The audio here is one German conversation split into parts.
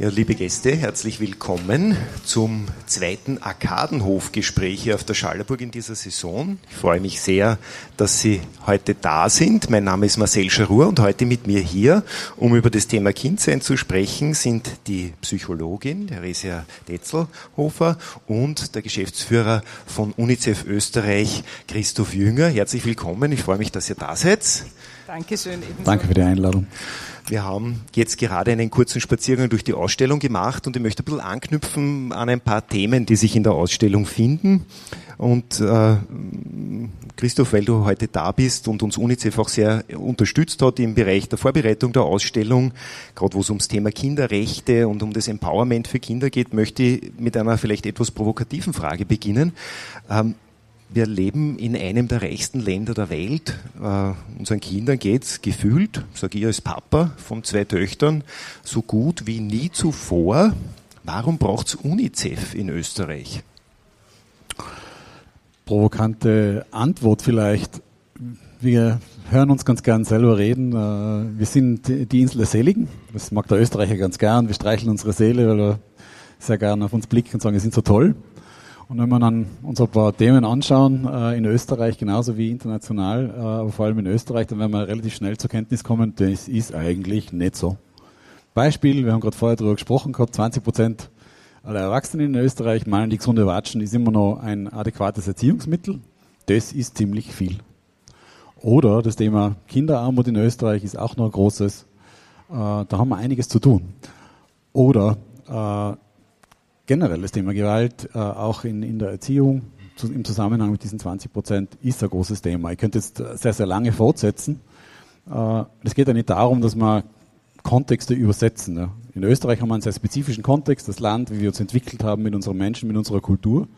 Ja, liebe Gäste, herzlich willkommen zum zweiten Arkadenhofgespräch hier auf der Schallerburg in dieser Saison. Ich freue mich sehr, dass Sie heute da sind. Mein Name ist Marcel Scharur und heute mit mir hier, um über das Thema Kindsein zu sprechen, sind die Psychologin Theresia Detzelhofer und der Geschäftsführer von UNICEF Österreich, Christoph Jünger. Herzlich willkommen. Ich freue mich, dass ihr da seid. Dankeschön. Ebenso. Danke für die Einladung. Wir haben jetzt gerade einen kurzen Spaziergang durch die Ausstellung gemacht und ich möchte ein bisschen anknüpfen an ein paar Themen, die sich in der Ausstellung finden. Und äh, Christoph, weil du heute da bist und uns UNICEF auch sehr unterstützt hat im Bereich der Vorbereitung der Ausstellung, gerade wo es ums Thema Kinderrechte und um das Empowerment für Kinder geht, möchte ich mit einer vielleicht etwas provokativen Frage beginnen. Ähm, wir leben in einem der reichsten Länder der Welt. Uh, unseren Kindern geht's gefühlt, sage ich als Papa von zwei Töchtern, so gut wie nie zuvor. Warum braucht's UNICEF in Österreich? Provokante Antwort vielleicht. Wir hören uns ganz gern selber reden. Äh, wir sind die Insel der Seligen. Das mag der Österreicher ganz gern. Wir streicheln unsere Seele, weil wir sehr gern auf uns blicken und sagen, wir sind so toll. Und wenn wir dann uns ein paar Themen anschauen, äh, in Österreich genauso wie international, äh, aber vor allem in Österreich, dann werden wir relativ schnell zur Kenntnis kommen, das ist eigentlich nicht so. Beispiel, wir haben gerade vorher darüber gesprochen gehabt, 20 Prozent aller Erwachsenen in Österreich meinen, die gesunde Watschen ist immer noch ein adäquates Erziehungsmittel. Das ist ziemlich viel. Oder das Thema Kinderarmut in Österreich ist auch noch ein großes. Äh, da haben wir einiges zu tun. Oder generell das Thema Gewalt, äh, auch in, in der Erziehung, zu, im Zusammenhang mit diesen 20 Prozent, ist ein großes Thema. Ich könnte jetzt sehr, sehr lange fortsetzen. Äh, es geht ja nicht darum, dass man Kontexte übersetzen. Ja. In Österreich haben wir einen sehr spezifischen Kontext, das Land, wie wir uns entwickelt haben mit unseren Menschen, mit unserer Kultur.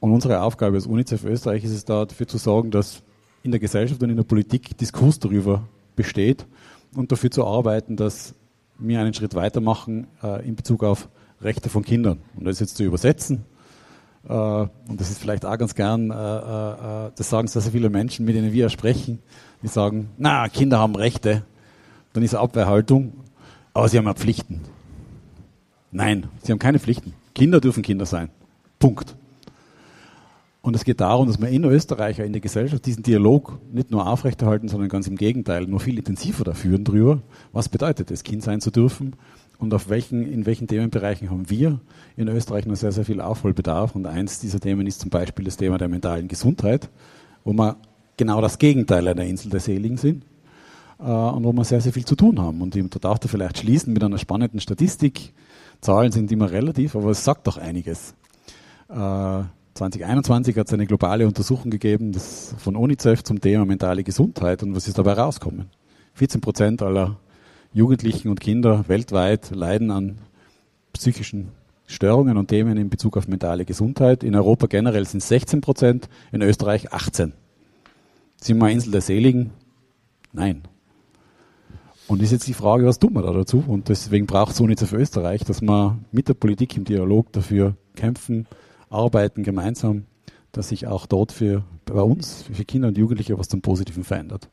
Und unsere Aufgabe als UNICEF Österreich ist es da, dafür zu sorgen, dass in der Gesellschaft und in der Politik Diskurs darüber besteht und dafür zu arbeiten, dass wir einen Schritt weitermachen äh, in Bezug auf Rechte von Kindern. Und das jetzt zu übersetzen, äh, und das ist vielleicht auch ganz gern, äh, äh, das sagen sehr, sehr viele Menschen, mit denen wir sprechen, die sagen, na, Kinder haben Rechte, dann ist Abwehrhaltung, aber sie haben ja Pflichten. Nein, sie haben keine Pflichten. Kinder dürfen Kinder sein. Punkt. Und es geht darum, dass wir in Österreich, in der Gesellschaft, diesen Dialog nicht nur aufrechterhalten, sondern ganz im Gegenteil, nur viel intensiver da führen drüber. Was bedeutet es, Kind sein zu dürfen? Und auf welchen, in welchen Themenbereichen haben wir in Österreich noch sehr, sehr viel Aufholbedarf. Und eins dieser Themen ist zum Beispiel das Thema der mentalen Gesundheit, wo wir genau das Gegenteil einer Insel der Seligen sind äh, und wo wir sehr, sehr viel zu tun haben. Und da darf ich vielleicht schließen mit einer spannenden Statistik. Zahlen sind immer relativ, aber es sagt doch einiges. Äh, 2021 hat es eine globale Untersuchung gegeben das von UNICEF zum Thema mentale Gesundheit und was ist dabei rausgekommen? 14 Prozent aller Jugendlichen und Kinder weltweit leiden an psychischen Störungen und Themen in Bezug auf mentale Gesundheit. In Europa generell sind es 16 Prozent, in Österreich 18. Sind wir Insel der Seligen? Nein. Und ist jetzt die Frage, was tun wir da dazu? Und deswegen braucht es UNICEF Österreich, dass wir mit der Politik im Dialog dafür kämpfen, arbeiten gemeinsam, dass sich auch dort für bei uns, für Kinder und Jugendliche was zum Positiven verändert.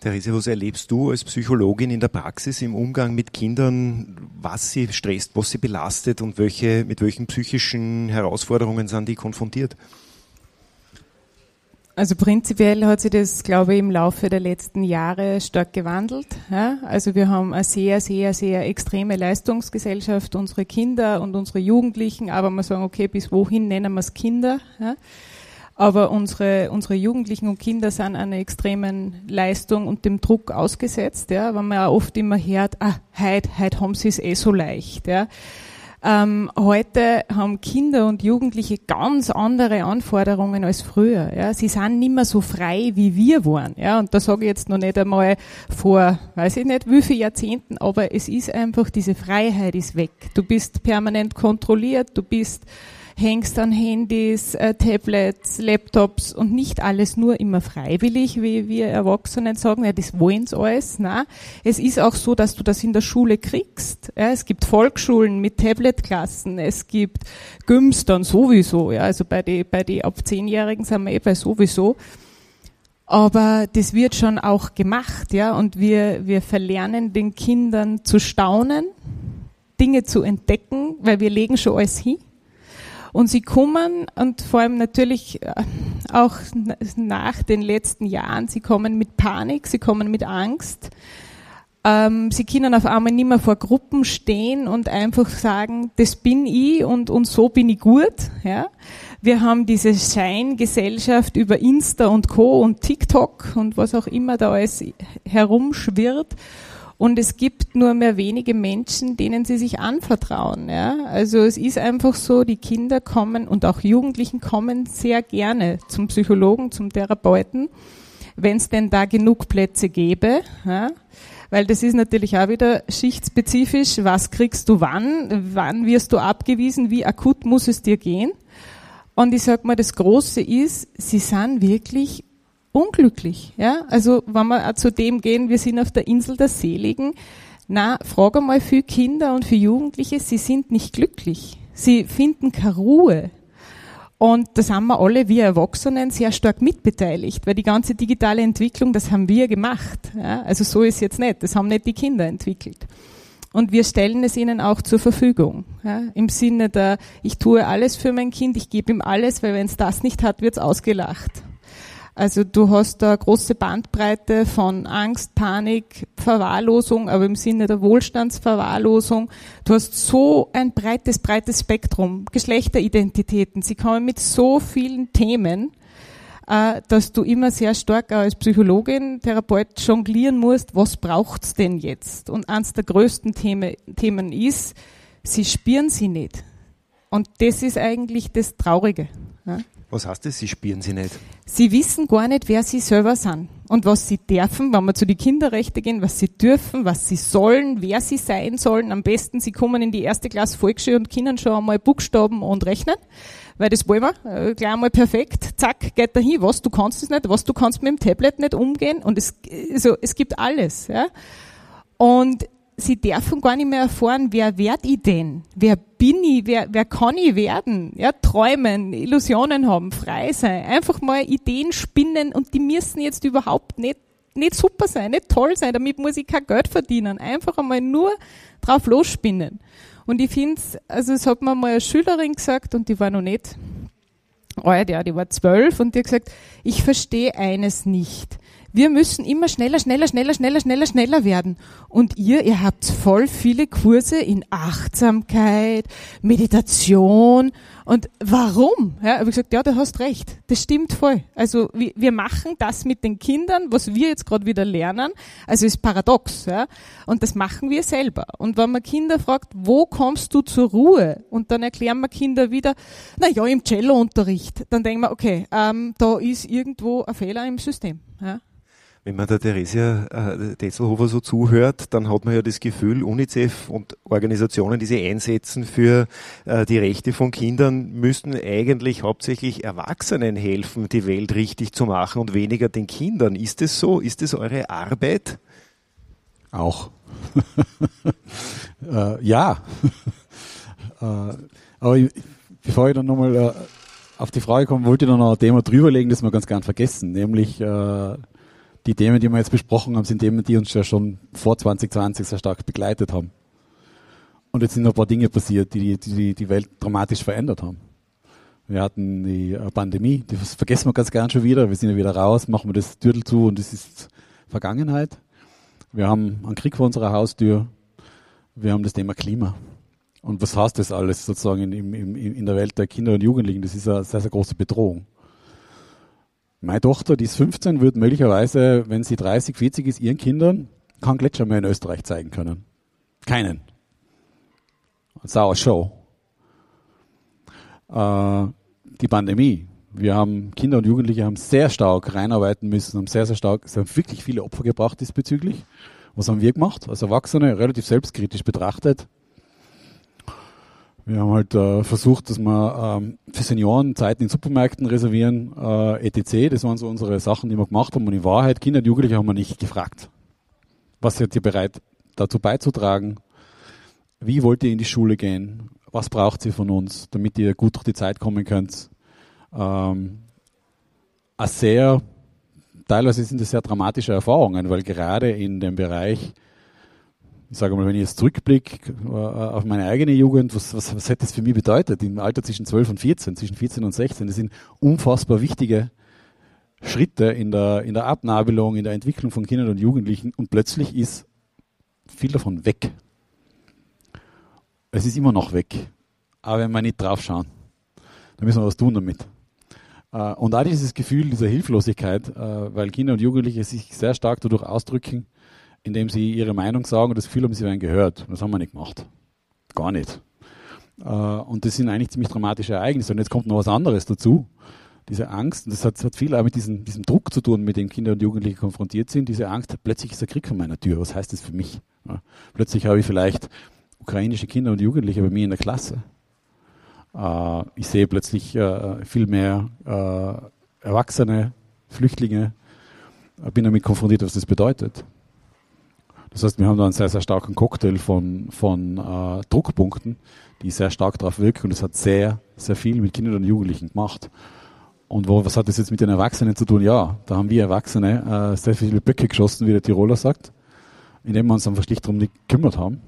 Therese, was erlebst du als Psychologin in der Praxis im Umgang mit Kindern, was sie stresst, was sie belastet und welche, mit welchen psychischen Herausforderungen sind die konfrontiert? Also prinzipiell hat sich das, glaube ich, im Laufe der letzten Jahre stark gewandelt. Ja? Also wir haben eine sehr, sehr, sehr extreme Leistungsgesellschaft, unsere Kinder und unsere Jugendlichen, aber man sagen, okay, bis wohin nennen wir es Kinder? Ja? Aber unsere, unsere Jugendlichen und Kinder sind einer extremen Leistung und dem Druck ausgesetzt, ja, weil man ja oft immer hört, ah, heute, heute haben sie es eh so leicht, ja. Ähm, heute haben Kinder und Jugendliche ganz andere Anforderungen als früher. Ja. Sie sind nicht mehr so frei, wie wir waren. Ja. Und da sage ich jetzt noch nicht einmal vor, weiß ich nicht, wie viele Jahrzehnten, aber es ist einfach, diese Freiheit ist weg. Du bist permanent kontrolliert, du bist hängst an Handys, äh, Tablets, Laptops und nicht alles nur immer freiwillig, wie wir Erwachsenen sagen, ja, das sie alles. Nein. Es ist auch so, dass du das in der Schule kriegst. Ja, es gibt Volksschulen mit Tabletklassen, es gibt Gyms dann sowieso. Ja, also bei den bei die ab Zehnjährigen sind wir eh bei sowieso. Aber das wird schon auch gemacht, ja, und wir, wir verlernen den Kindern zu staunen, Dinge zu entdecken, weil wir legen schon alles hin. Und sie kommen und vor allem natürlich äh, auch nach den letzten Jahren, sie kommen mit Panik, sie kommen mit Angst. Ähm, sie können auf einmal nicht mehr vor Gruppen stehen und einfach sagen, das bin ich und, und so bin ich gut. Ja? Wir haben diese Scheingesellschaft über Insta und Co. und TikTok und was auch immer da alles herumschwirrt. Und es gibt nur mehr wenige Menschen, denen sie sich anvertrauen. Ja? Also es ist einfach so, die Kinder kommen und auch Jugendlichen kommen sehr gerne zum Psychologen, zum Therapeuten, wenn es denn da genug Plätze gäbe. Ja? Weil das ist natürlich auch wieder schichtspezifisch. Was kriegst du wann? Wann wirst du abgewiesen? Wie akut muss es dir gehen? Und ich sag mal, das Große ist, sie sind wirklich unglücklich. Ja? Also wenn wir zu dem gehen, wir sind auf der Insel der Seligen, na, frage einmal für Kinder und für Jugendliche, sie sind nicht glücklich. Sie finden keine Ruhe. Und das haben wir alle, wir Erwachsenen, sehr stark mitbeteiligt, weil die ganze digitale Entwicklung, das haben wir gemacht. Ja? Also so ist jetzt nicht, das haben nicht die Kinder entwickelt. Und wir stellen es ihnen auch zur Verfügung. Ja? Im Sinne der, ich tue alles für mein Kind, ich gebe ihm alles, weil wenn es das nicht hat, wird es ausgelacht. Also du hast da große Bandbreite von Angst, Panik, Verwahrlosung, aber im Sinne der Wohlstandsverwahrlosung. Du hast so ein breites, breites Spektrum, Geschlechteridentitäten. Sie kommen mit so vielen Themen, äh, dass du immer sehr stark als Psychologin, Therapeut jonglieren musst, was braucht's denn jetzt? Und eines der größten Themen ist, sie spüren sie nicht. Und das ist eigentlich das Traurige. Was heißt das, Sie spüren sie nicht? Sie wissen gar nicht, wer sie selber sind und was sie dürfen, wenn wir zu den Kinderrechten gehen, was sie dürfen, was sie sollen, wer sie sein sollen. Am besten, sie kommen in die erste Klasse Volksschule und können schon einmal Buchstaben und rechnen, weil das wollen wir. Äh, gleich einmal perfekt, zack, geht dahin, was du kannst es nicht, was du kannst mit dem Tablet nicht umgehen und es, also, es gibt alles. Ja? Und sie dürfen gar nicht mehr erfahren, wer werd ich denn? Wer bin ich? Wer, wer kann ich werden? Ja, träumen, Illusionen haben, frei sein, einfach mal Ideen spinnen und die müssen jetzt überhaupt nicht, nicht super sein, nicht toll sein, damit muss ich kein Geld verdienen. Einfach einmal nur drauf losspinnen. Und ich finde also es hat mir mal eine Schülerin gesagt und die war noch nicht alt, ja, die war zwölf und die hat gesagt, ich verstehe eines nicht wir müssen immer schneller, schneller, schneller, schneller, schneller, schneller werden. Und ihr, ihr habt voll viele Kurse in Achtsamkeit, Meditation. Und warum? Ja, habe ich gesagt, ja, du hast recht. Das stimmt voll. Also wir, machen das mit den Kindern, was wir jetzt gerade wieder lernen. Also ist paradox. Ja? Und das machen wir selber. Und wenn man Kinder fragt, wo kommst du zur Ruhe? Und dann erklären wir Kinder wieder, na ja, im Cello-Unterricht. Dann denken wir, okay, ähm, da ist irgendwo ein Fehler im System. Ja? Wenn man der Theresia äh, Detzelhofer so zuhört, dann hat man ja das Gefühl, UNICEF und Organisationen, die sich einsetzen für äh, die Rechte von Kindern, müssten eigentlich hauptsächlich Erwachsenen helfen, die Welt richtig zu machen und weniger den Kindern. Ist es so? Ist es eure Arbeit? Auch. äh, ja. äh, aber ich, bevor ich dann nochmal äh, auf die Frage komme, wollte ich noch ein Thema drüberlegen, das wir ganz gern vergessen, nämlich die Themen, die wir jetzt besprochen haben, sind Themen, die uns ja schon vor 2020 sehr stark begleitet haben. Und jetzt sind noch ein paar Dinge passiert, die die, die Welt dramatisch verändert haben. Wir hatten die äh, Pandemie, das vergessen wir ganz gern schon wieder. Wir sind ja wieder raus, machen wir das Türtel zu und das ist Vergangenheit. Wir haben einen Krieg vor unserer Haustür. Wir haben das Thema Klima. Und was heißt das alles sozusagen in, in, in der Welt der Kinder und Jugendlichen? Das ist eine sehr, sehr große Bedrohung. Meine Tochter, die ist 15, wird möglicherweise, wenn sie 30, 40 ist, ihren Kindern keinen Gletscher mehr in Österreich zeigen können. Keinen. Sauer Show. Äh, die Pandemie. Wir haben Kinder und Jugendliche haben sehr stark reinarbeiten müssen, haben sehr, sehr stark, es haben wirklich viele Opfer gebracht diesbezüglich. Was haben wir gemacht? Als Erwachsene relativ selbstkritisch betrachtet, wir haben halt äh, versucht, dass wir ähm, für Senioren Zeiten in Supermärkten reservieren, äh, etc. Das waren so unsere Sachen, die wir gemacht haben. Und in Wahrheit, Kinder und Jugendliche haben wir nicht gefragt. Was seid ihr bereit dazu beizutragen? Wie wollt ihr in die Schule gehen? Was braucht ihr von uns, damit ihr gut durch die Zeit kommen könnt? Ähm, sehr, teilweise sind das sehr dramatische Erfahrungen, weil gerade in dem Bereich Ich sage mal, wenn ich jetzt zurückblicke äh, auf meine eigene Jugend, was, was, was hätte das für mich bedeutet? Im Alter zwischen 12 und 14, zwischen 14 und 16, das sind unfassbar wichtige Schritte in der, in der Abnabelung, in der Entwicklung von Kindern und Jugendlichen und plötzlich ist viel davon weg. Es ist immer noch weg. Aber wenn wir nicht drauf schauen, dann müssen wir was tun damit. Äh, und auch dieses Gefühl dieser Hilflosigkeit, äh, weil Kinder und Jugendliche sich sehr stark dadurch ausdrücken, indem sie ihre Meinung sagen und das Gefühl haben, sie werden gehört. Und das haben wir nicht gemacht. Gar nicht. Äh, und das sind eigentlich ziemlich dramatische Ereignisse. Und jetzt kommt noch was anderes dazu. Diese Angst, und das hat, hat viel auch mit diesem, diesem Druck zu tun, mit dem Kinder und Jugendliche konfrontiert sind. Diese Angst, plötzlich ist der Krieg vor meiner Tür. Was heißt das für mich? Ja. Plötzlich habe ich vielleicht ukrainische Kinder und Jugendliche bei mir in der Klasse. Äh, ich sehe plötzlich äh, viel mehr äh, Erwachsene, Flüchtlinge, bin damit konfrontiert, was das bedeutet. Das heißt, wir haben da einen sehr, sehr starken Cocktail von, von äh, Druckpunkten, die sehr stark darauf wirken und es hat sehr, sehr viel mit Kindern und Jugendlichen gemacht. Und wo, was hat das jetzt mit den Erwachsenen zu tun? Ja, da haben wir Erwachsene äh, sehr viele Böcke geschossen, wie der Tiroler sagt, indem wir uns einfach schlicht darum nicht gekümmert haben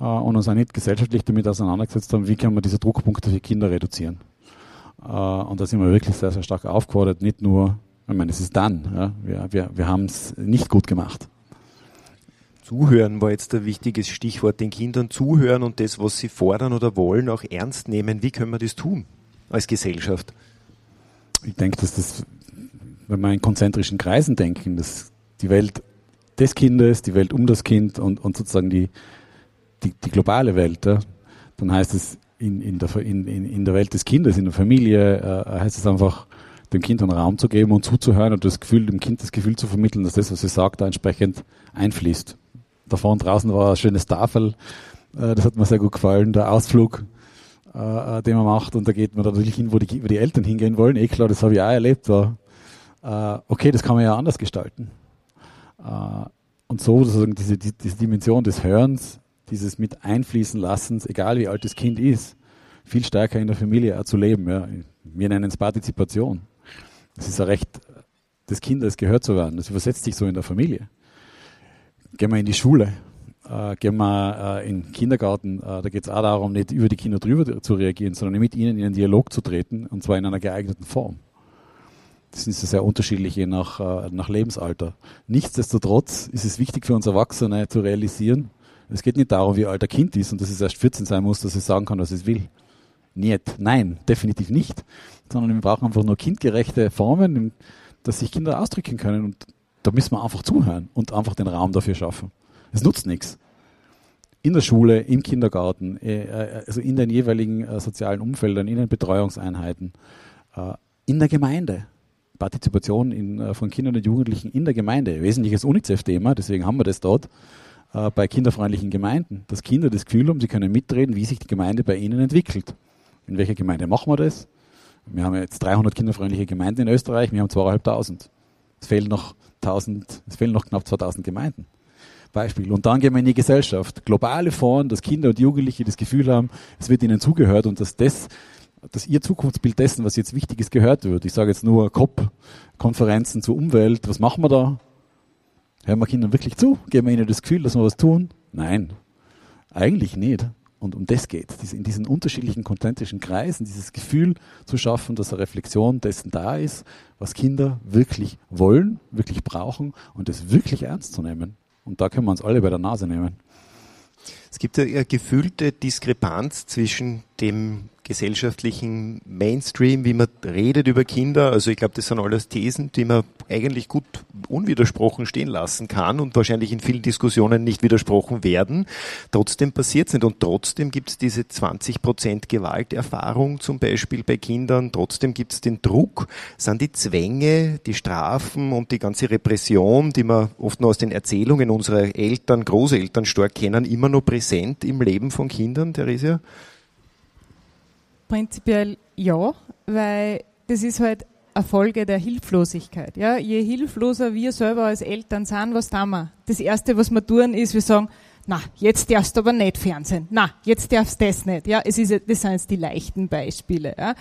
äh, und uns auch nicht gesellschaftlich damit auseinandergesetzt haben, wie kann man diese Druckpunkte für Kinder reduzieren. Äh, und da sind wir wirklich sehr, sehr stark aufgefordert, nicht nur, ich meine, es ist dann, ja, wir, wir, wir haben es nicht gut gemacht. Zuhören war jetzt ein wichtiges Stichwort, den Kindern zuhören und das, was sie fordern oder wollen, auch ernst nehmen. Wie können wir das tun als Gesellschaft? Ich denke, dass das, wenn wir in konzentrischen Kreisen denken, dass die Welt des Kindes, die Welt um das Kind und, und sozusagen die, die, die globale Welt, ja, dann heißt es in, in, der, in, in der Welt des Kindes, in der Familie, äh, heißt es einfach, dem Kind einen Raum zu geben und zuzuhören und das Gefühl, dem Kind das Gefühl zu vermitteln, dass das, was sie sagt, da entsprechend einfließt da vorne draußen war ein schönes Tafel, äh, das hat mir sehr gut gefallen, der Ausflug, äh, den man macht und da geht man natürlich hin, wo die, wo die Eltern hingehen wollen, eh klar, das habe ich auch erlebt, war, äh, okay, das kann man ja anders gestalten. Und so sozusagen diese, diese Dimension des Hörens, dieses mit einfließen Lassens, egal wie alt das Kind ist, viel stärker in der Familie zu leben. Ja. Wir nennen es Partizipation. Das ist ein Recht des Kindes, gehört zu werden. Das übersetzt sich so in der Familie gehen wir in die Schule, äh, gehen wir äh, in den Kindergarten. Äh, da geht es auch darum, nicht über die Kinder drüber zu reagieren, sondern mit ihnen in einen Dialog zu treten und zwar in einer geeigneten Form. Das ist sehr unterschiedlich je nach, äh, nach Lebensalter. Nichtsdestotrotz ist es wichtig für uns Erwachsene zu realisieren, es geht nicht darum, wie alt ein Kind ist und dass es erst 14 sein muss, dass es sagen kann, was es will. Nicht. Nein, definitiv nicht. Sondern wir brauchen einfach nur kindgerechte Formen, dass sich Kinder ausdrücken können. Und da müssen wir einfach zuhören und einfach den Raum dafür schaffen. Es nutzt nichts. In der Schule, im Kindergarten, äh, äh, also in den jeweiligen äh, sozialen Umfeldern, in den Betreuungseinheiten, in der Gemeinde. Partizipation in, von Kindern und Jugendlichen in der Gemeinde. Wesentliches UNICEF-Thema, deswegen haben wir das dort bei kinderfreundlichen Gemeinden, dass Kinder das Gefühl haben, sie können mitreden, wie sich die Gemeinde bei ihnen entwickelt. In welcher Gemeinde machen wir das? Wir haben jetzt 300 kinderfreundliche Gemeinden in Österreich, wir haben zweieinhalbtausend. Es fehlen noch 1000, es fehlen noch knapp 2000 Gemeinden. Beispiel. Und dann gehen wir in die Gesellschaft. Globale Foren, dass Kinder und Jugendliche das Gefühl haben, es wird ihnen zugehört und dass das, dass ihr Zukunftsbild dessen, was jetzt wichtig ist, gehört wird. Ich sage jetzt nur COP-Konferenzen zur Umwelt. Was machen wir da? Hören wir Kindern wirklich zu? Geben wir ihnen das Gefühl, dass wir was tun? Nein. Eigentlich nicht. Und um das geht es, in diesen unterschiedlichen konzentrischen Kreisen, dieses Gefühl zu schaffen, dass eine Reflexion dessen da ist, was Kinder wirklich wollen, wirklich brauchen und das wirklich ernst zu nehmen. Und da können wir uns alle bei der Nase nehmen. Es gibt eine gefühlte Diskrepanz zwischen dem gesellschaftlichen Mainstream, wie man redet über Kinder. Also ich glaube, das sind alles Thesen, die man eigentlich gut unwidersprochen stehen lassen kann und wahrscheinlich in vielen Diskussionen nicht widersprochen werden. Trotzdem passiert es nicht und trotzdem gibt es diese 20 Prozent Gewalterfahrung zum Beispiel bei Kindern. Trotzdem gibt es den Druck, sind die Zwänge, die Strafen und die ganze Repression, die man oft nur aus den Erzählungen unserer Eltern, Großeltern stark kennen, immer noch präsent im Leben von Kindern, Theresia? Prinzipiell ja, weil das ist halt eine Folge der Hilflosigkeit. Ja? Je hilfloser wir selber als Eltern sind, was tun wir? Das Erste, was wir tun, ist, wir sagen, na, jetzt darfst du aber nicht Fernsehen. Na, jetzt darfst du das nicht. Ja, es ist, das sind jetzt die leichten Beispiele. Ja?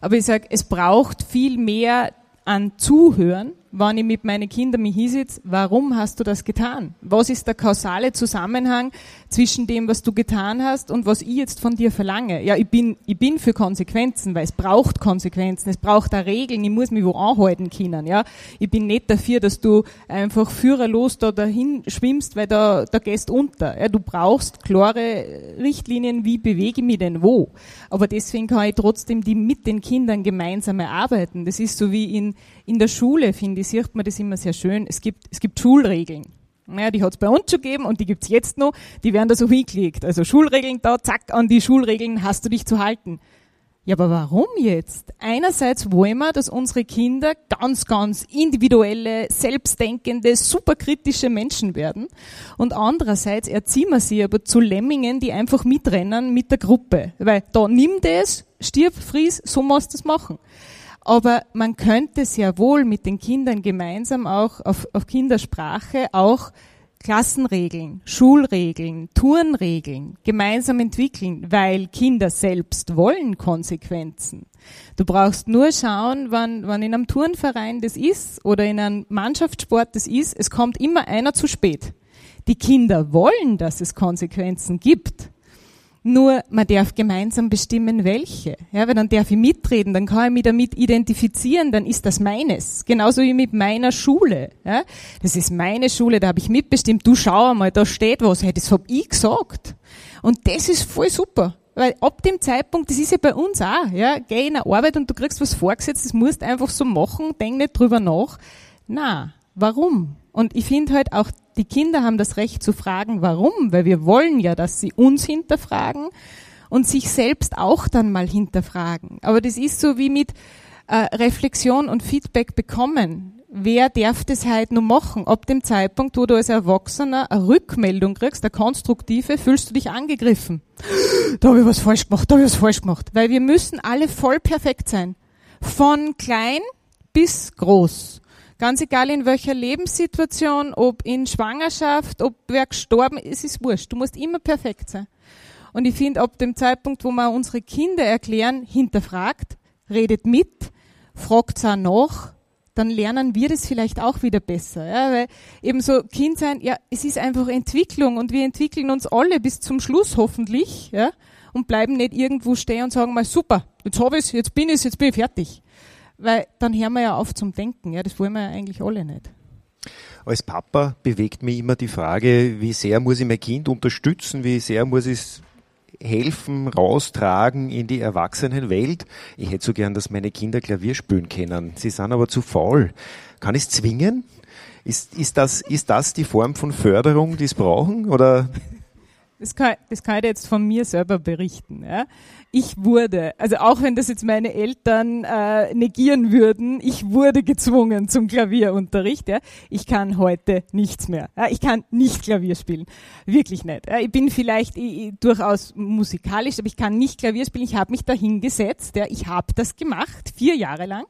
Aber ich sage, es braucht viel mehr an Zuhören wenn ich mit meinen Kindern mich hinsitze, warum hast du das getan? Was ist der kausale Zusammenhang zwischen dem, was du getan hast und was ich jetzt von dir verlange? Ja, ich bin, ich bin für Konsequenzen, weil es braucht Konsequenzen, es braucht da Regeln, ich muss mich wo anhalten können, ja. Ich bin nicht dafür, dass du einfach führerlos da dahin schwimmst, weil da, da gehst unter. Ja, du brauchst klare Richtlinien, wie bewege ich mich denn wo. Aber deswegen kann ich trotzdem die mit den Kindern gemeinsam erarbeiten. Das ist so wie in, in der Schule, finde ich, sieht man das immer sehr schön. Es gibt, es gibt Schulregeln. Naja, die hat es bei uns schon gegeben und die gibt's jetzt noch. Die werden da so hingelegt. Also Schulregeln da, zack, an die Schulregeln hast du dich zu halten. Ja, aber warum jetzt? Einerseits wollen wir, dass unsere Kinder ganz, ganz individuelle, selbstdenkende, superkritische Menschen werden. Und andererseits erziehen wir sie aber zu Lemmingen, die einfach mitrennen mit der Gruppe. Weil da nimm das, stirb, fries, so musst du das machen. Aber man könnte sehr wohl mit den Kindern gemeinsam auch auf, auf Kindersprache auch Klassenregeln, Schulregeln, Turnregeln gemeinsam entwickeln, weil Kinder selbst wollen Konsequenzen. Du brauchst nur schauen, wann, wann in einem Turnverein das ist oder in einem Mannschaftssport das ist, es kommt immer einer zu spät. Die Kinder wollen, dass es Konsequenzen gibt. Nur man darf gemeinsam bestimmen, welche. Ja, weil dann darf ich mitreden, dann kann ich mich damit identifizieren, dann ist das meines. Genauso wie mit meiner Schule. Ja, das ist meine Schule, da habe ich mitbestimmt. Du schau mal, da steht was. Hey, das hab ich gesagt. Und das ist voll super. Weil ab dem Zeitpunkt, das ist ja bei uns auch, ja, geh in eine Arbeit und du kriegst was vorgesetzt, das musst einfach so machen, denk nicht drüber nach. Na, warum? Und ich finde halt auch, die Kinder haben das Recht zu fragen, warum, weil wir wollen ja, dass sie uns hinterfragen und sich selbst auch dann mal hinterfragen. Aber das ist so wie mit äh, Reflexion und Feedback bekommen. Wer darf das halt nur machen? Ab dem Zeitpunkt, wo du als Erwachsener eine Rückmeldung kriegst, eine konstruktive, fühlst du dich angegriffen. Da habe ich was falsch gemacht, da habe ich was falsch gemacht. Weil wir müssen alle voll perfekt sein. Von klein bis groß. Ganz egal in welcher Lebenssituation, ob in Schwangerschaft, ob wer gestorben ist, es ist wurscht. Du musst immer perfekt sein. Und ich finde, ab dem Zeitpunkt, wo wir unsere Kinder erklären, hinterfragt, redet mit, fragt auch nach, dann lernen wir das vielleicht auch wieder besser. Ja? Weil eben so Kind sein, ja, es ist einfach Entwicklung und wir entwickeln uns alle bis zum Schluss hoffentlich, ja, und bleiben nicht irgendwo stehen und sagen mal, super, jetzt habe ich jetzt bin ich jetzt bin ich fertig. Weil dann hören wir ja auf zum Denken. Ja, das wollen wir ja eigentlich alle nicht. Als Papa bewegt mich immer die Frage, wie sehr muss ich mein Kind unterstützen, wie sehr muss ich es helfen, raustragen in die Erwachsenenwelt. Ich hätte so gern, dass meine Kinder Klavier spielen können. Sie sind aber zu faul. Kann ich es zwingen? Ist, ist, das, ist das die Form von Förderung, die es brauchen? Oder das kann, das kann ich jetzt von mir selber berichten. Ja. Ich wurde, also auch wenn das jetzt meine Eltern äh, negieren würden, ich wurde gezwungen zum Klavierunterricht. Ja. Ich kann heute nichts mehr. Ja. Ich kann nicht Klavier spielen. Wirklich nicht. Ja. Ich bin vielleicht ich, durchaus musikalisch, aber ich kann nicht Klavier spielen. Ich habe mich da hingesetzt. Ja. Ich habe das gemacht, vier Jahre lang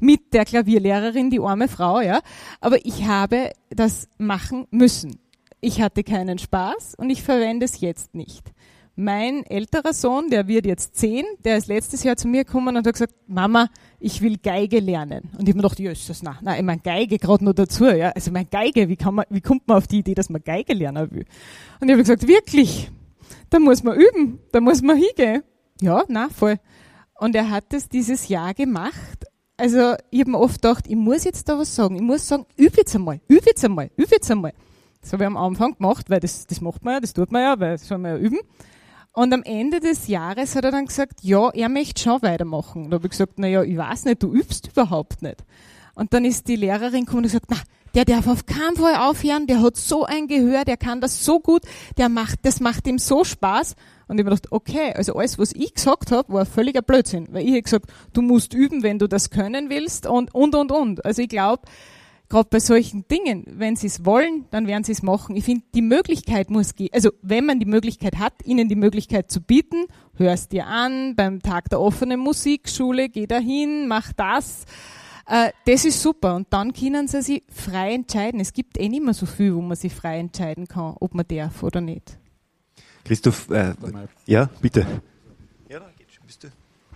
mit der Klavierlehrerin, die arme Frau, ja. Aber ich habe das machen müssen ich hatte keinen Spaß und ich verwende es jetzt nicht. Mein älterer Sohn, der wird jetzt zehn, der ist letztes Jahr zu mir gekommen und hat gesagt, Mama, ich will Geige lernen. Und ich habe mir gedacht, Jesus, na, na, ich meine Geige gerade nur dazu, ja. Also mein Geige, wie kann man, wie kommt man auf die Idee, dass man Geige lernen will? Und ich habe gesagt, wirklich? Da muss man üben, da muss man hingehen. Ja, na, voll. Und er hat es dieses Jahr gemacht. Also ich habe mir oft gedacht, ich muss jetzt da was sagen. Ich muss sagen, üb jetzt einmal, üb jetzt einmal, üb jetzt einmal. Das habe ich am Anfang gemacht, weil das, das macht man ja, das tut man ja, weil das soll man ja üben. Und am Ende des Jahres hat er dann gesagt, ja, er möchte schon weitermachen. Da habe ich gesagt, na ja, ich weiß nicht, du übst überhaupt nicht. Und dann ist die Lehrerin gekommen und gesagt, na, der darf auf keinen Fall aufhören, der hat so ein Gehör, der kann das so gut, der macht, das macht ihm so Spaß. Und ich habe gedacht, okay, also alles, was ich gesagt habe, war völliger Blödsinn. Weil ich habe gesagt, du musst üben, wenn du das können willst und, und, und, und. Also ich glaube, gerade bei solchen Dingen, wenn sie es wollen, dann werden sie es machen. Ich finde, die Möglichkeit muss gehen. Also wenn man die Möglichkeit hat, ihnen die Möglichkeit zu bieten, hörst dir an, beim Tag der offenen Musikschule, geh dahin, mach das. Äh, das ist super. Und dann können sie sich frei entscheiden. Es gibt eh nicht mehr so viel, wo man sich frei entscheiden kann, ob man darf oder nicht. Christoph, äh, ja, bitte. Ja, da geht schon. Bist du?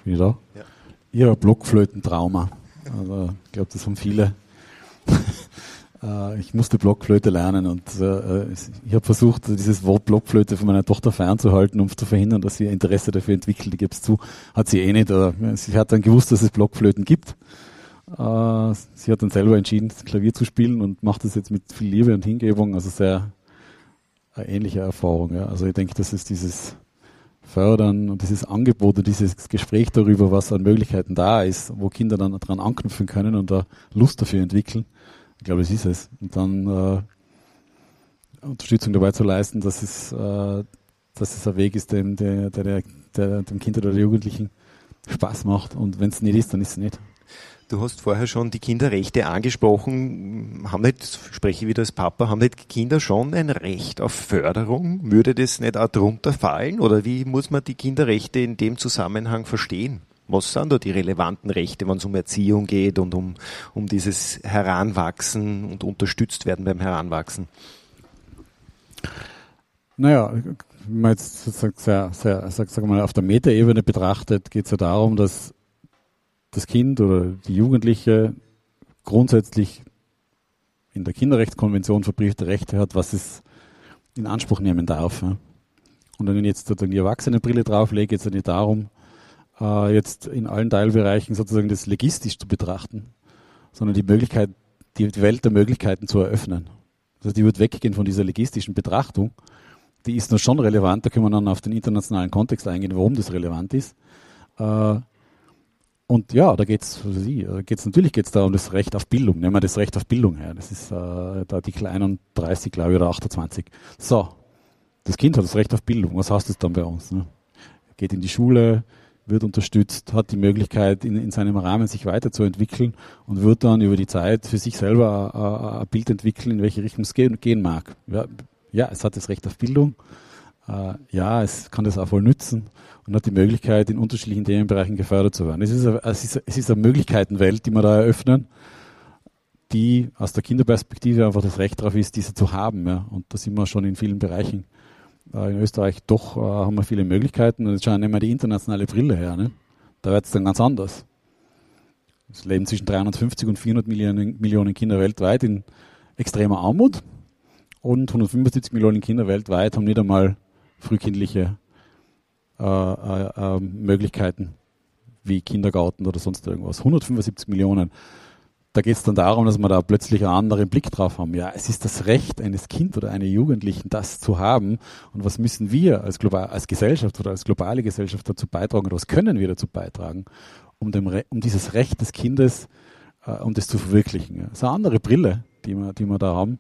Bin ich da? Ja. Ich habe Blockflötentrauma. Also, ich glaube, das haben viele ich musste Blockflöte lernen und äh, ich habe versucht, dieses Wort Blockflöte von meiner Tochter fernzuhalten, um zu verhindern, dass sie Interesse dafür entwickelt. Ich gebe es zu, hat sie eh nicht. Sie hat dann gewusst, dass es Blockflöten gibt. Äh, sie hat dann selber entschieden, Klavier zu spielen und macht das jetzt mit viel Liebe und Hingebung. Also sehr ähnliche Erfahrung. Also ich denke, das ist dieses Fördern und dieses Angebot und dieses Gespräch darüber, was an Möglichkeiten da ist, wo Kinder dann dran anknüpfen können und da Lust dafür entwickeln. Ich glaube, das ist es. Und dann äh, Unterstützung dabei zu leisten, dass es, äh, dass es ein Weg ist, dem, der, der, der, dem Kind oder der Jugendlichen Spaß macht. Und wenn es nicht ist, dann ist es nicht. Du hast vorher schon die Kinderrechte angesprochen. Haben nicht, spreche ich wieder als Papa, haben nicht Kinder schon ein Recht auf Förderung? Würde das nicht auch drunter fallen? Oder wie muss man die Kinderrechte in dem Zusammenhang verstehen? Was sind da die relevanten Rechte, wenn es um Erziehung geht und um, um dieses Heranwachsen und unterstützt werden beim Heranwachsen? Naja, wenn man jetzt sozusagen sehr, sehr, sag, sag mal, auf der Metaebene betrachtet, geht es ja darum, dass das Kind oder die Jugendliche grundsätzlich in der Kinderrechtskonvention verbriefte Rechte hat, was es in Anspruch nehmen darf. Und wenn ich jetzt sozusagen die Erwachsenenbrille drauflege, geht es ja nicht darum, äh, jetzt in allen Teilbereichen sozusagen das legistisch zu betrachten, sondern die Möglichkeit, die Welt der Möglichkeiten zu eröffnen. Also die wird weggehen von dieser legistischen Betrachtung. Die ist noch schon relevant, da können wir dann auf den internationalen Kontext eingehen, warum das relevant ist. Äh, und ja, da geht's, äh, geht's natürlich geht's da um das Recht auf Bildung. Nehmen wir das Recht auf Bildung her. Das ist der Artikel 31, glaube ich, oder 28. So, das Kind hat das Recht auf Bildung. Was heißt das dann bei uns? Ne? Geht in die Schule, wird unterstützt, hat die Möglichkeit, in, in seinem Rahmen sich weiterzuentwickeln und wird dann über die Zeit für sich selber äh, ein Bild entwickeln, in welche Richtung es gehen, gehen mag. Ja, ja, es hat das Recht auf Bildung. Äh, ja, es kann das auch voll nützen und hat die Möglichkeit, in unterschiedlichen Themenbereichen gefördert zu werden. Es ist, eine, es ist, es ist eine Möglichkeitenwelt, die wir da eröffnen, die aus der Kinderperspektive einfach das Recht darauf ist, diese zu haben. Ja. Und da sind wir schon in vielen Bereichen. Äh, in Österreich doch äh, haben wir viele Möglichkeiten. Und jetzt schauen wir mal die internationale Brille her. Ne? Da wird es dann ganz anders. Es leben zwischen 350 und 400 Millionen, Millionen Kinder weltweit in extremer Armut. Und 175 Millionen Kinder weltweit haben nicht einmal frühkindliche äh, äh, äh, Möglichkeiten wie Kindergarten oder sonst irgendwas. 175 Millionen. Da geht es dann darum, dass wir da plötzlich einen anderen Blick drauf haben. Ja, es ist das Recht eines Kind oder einer Jugendlichen, das zu haben. Und was müssen wir als, global, als Gesellschaft oder als globale Gesellschaft dazu beitragen oder was können wir dazu beitragen, um, dem um dieses Recht des Kindes, äh, um das zu verwirklichen. Ja. Das ist eine andere Brille, die wir, die wir da haben.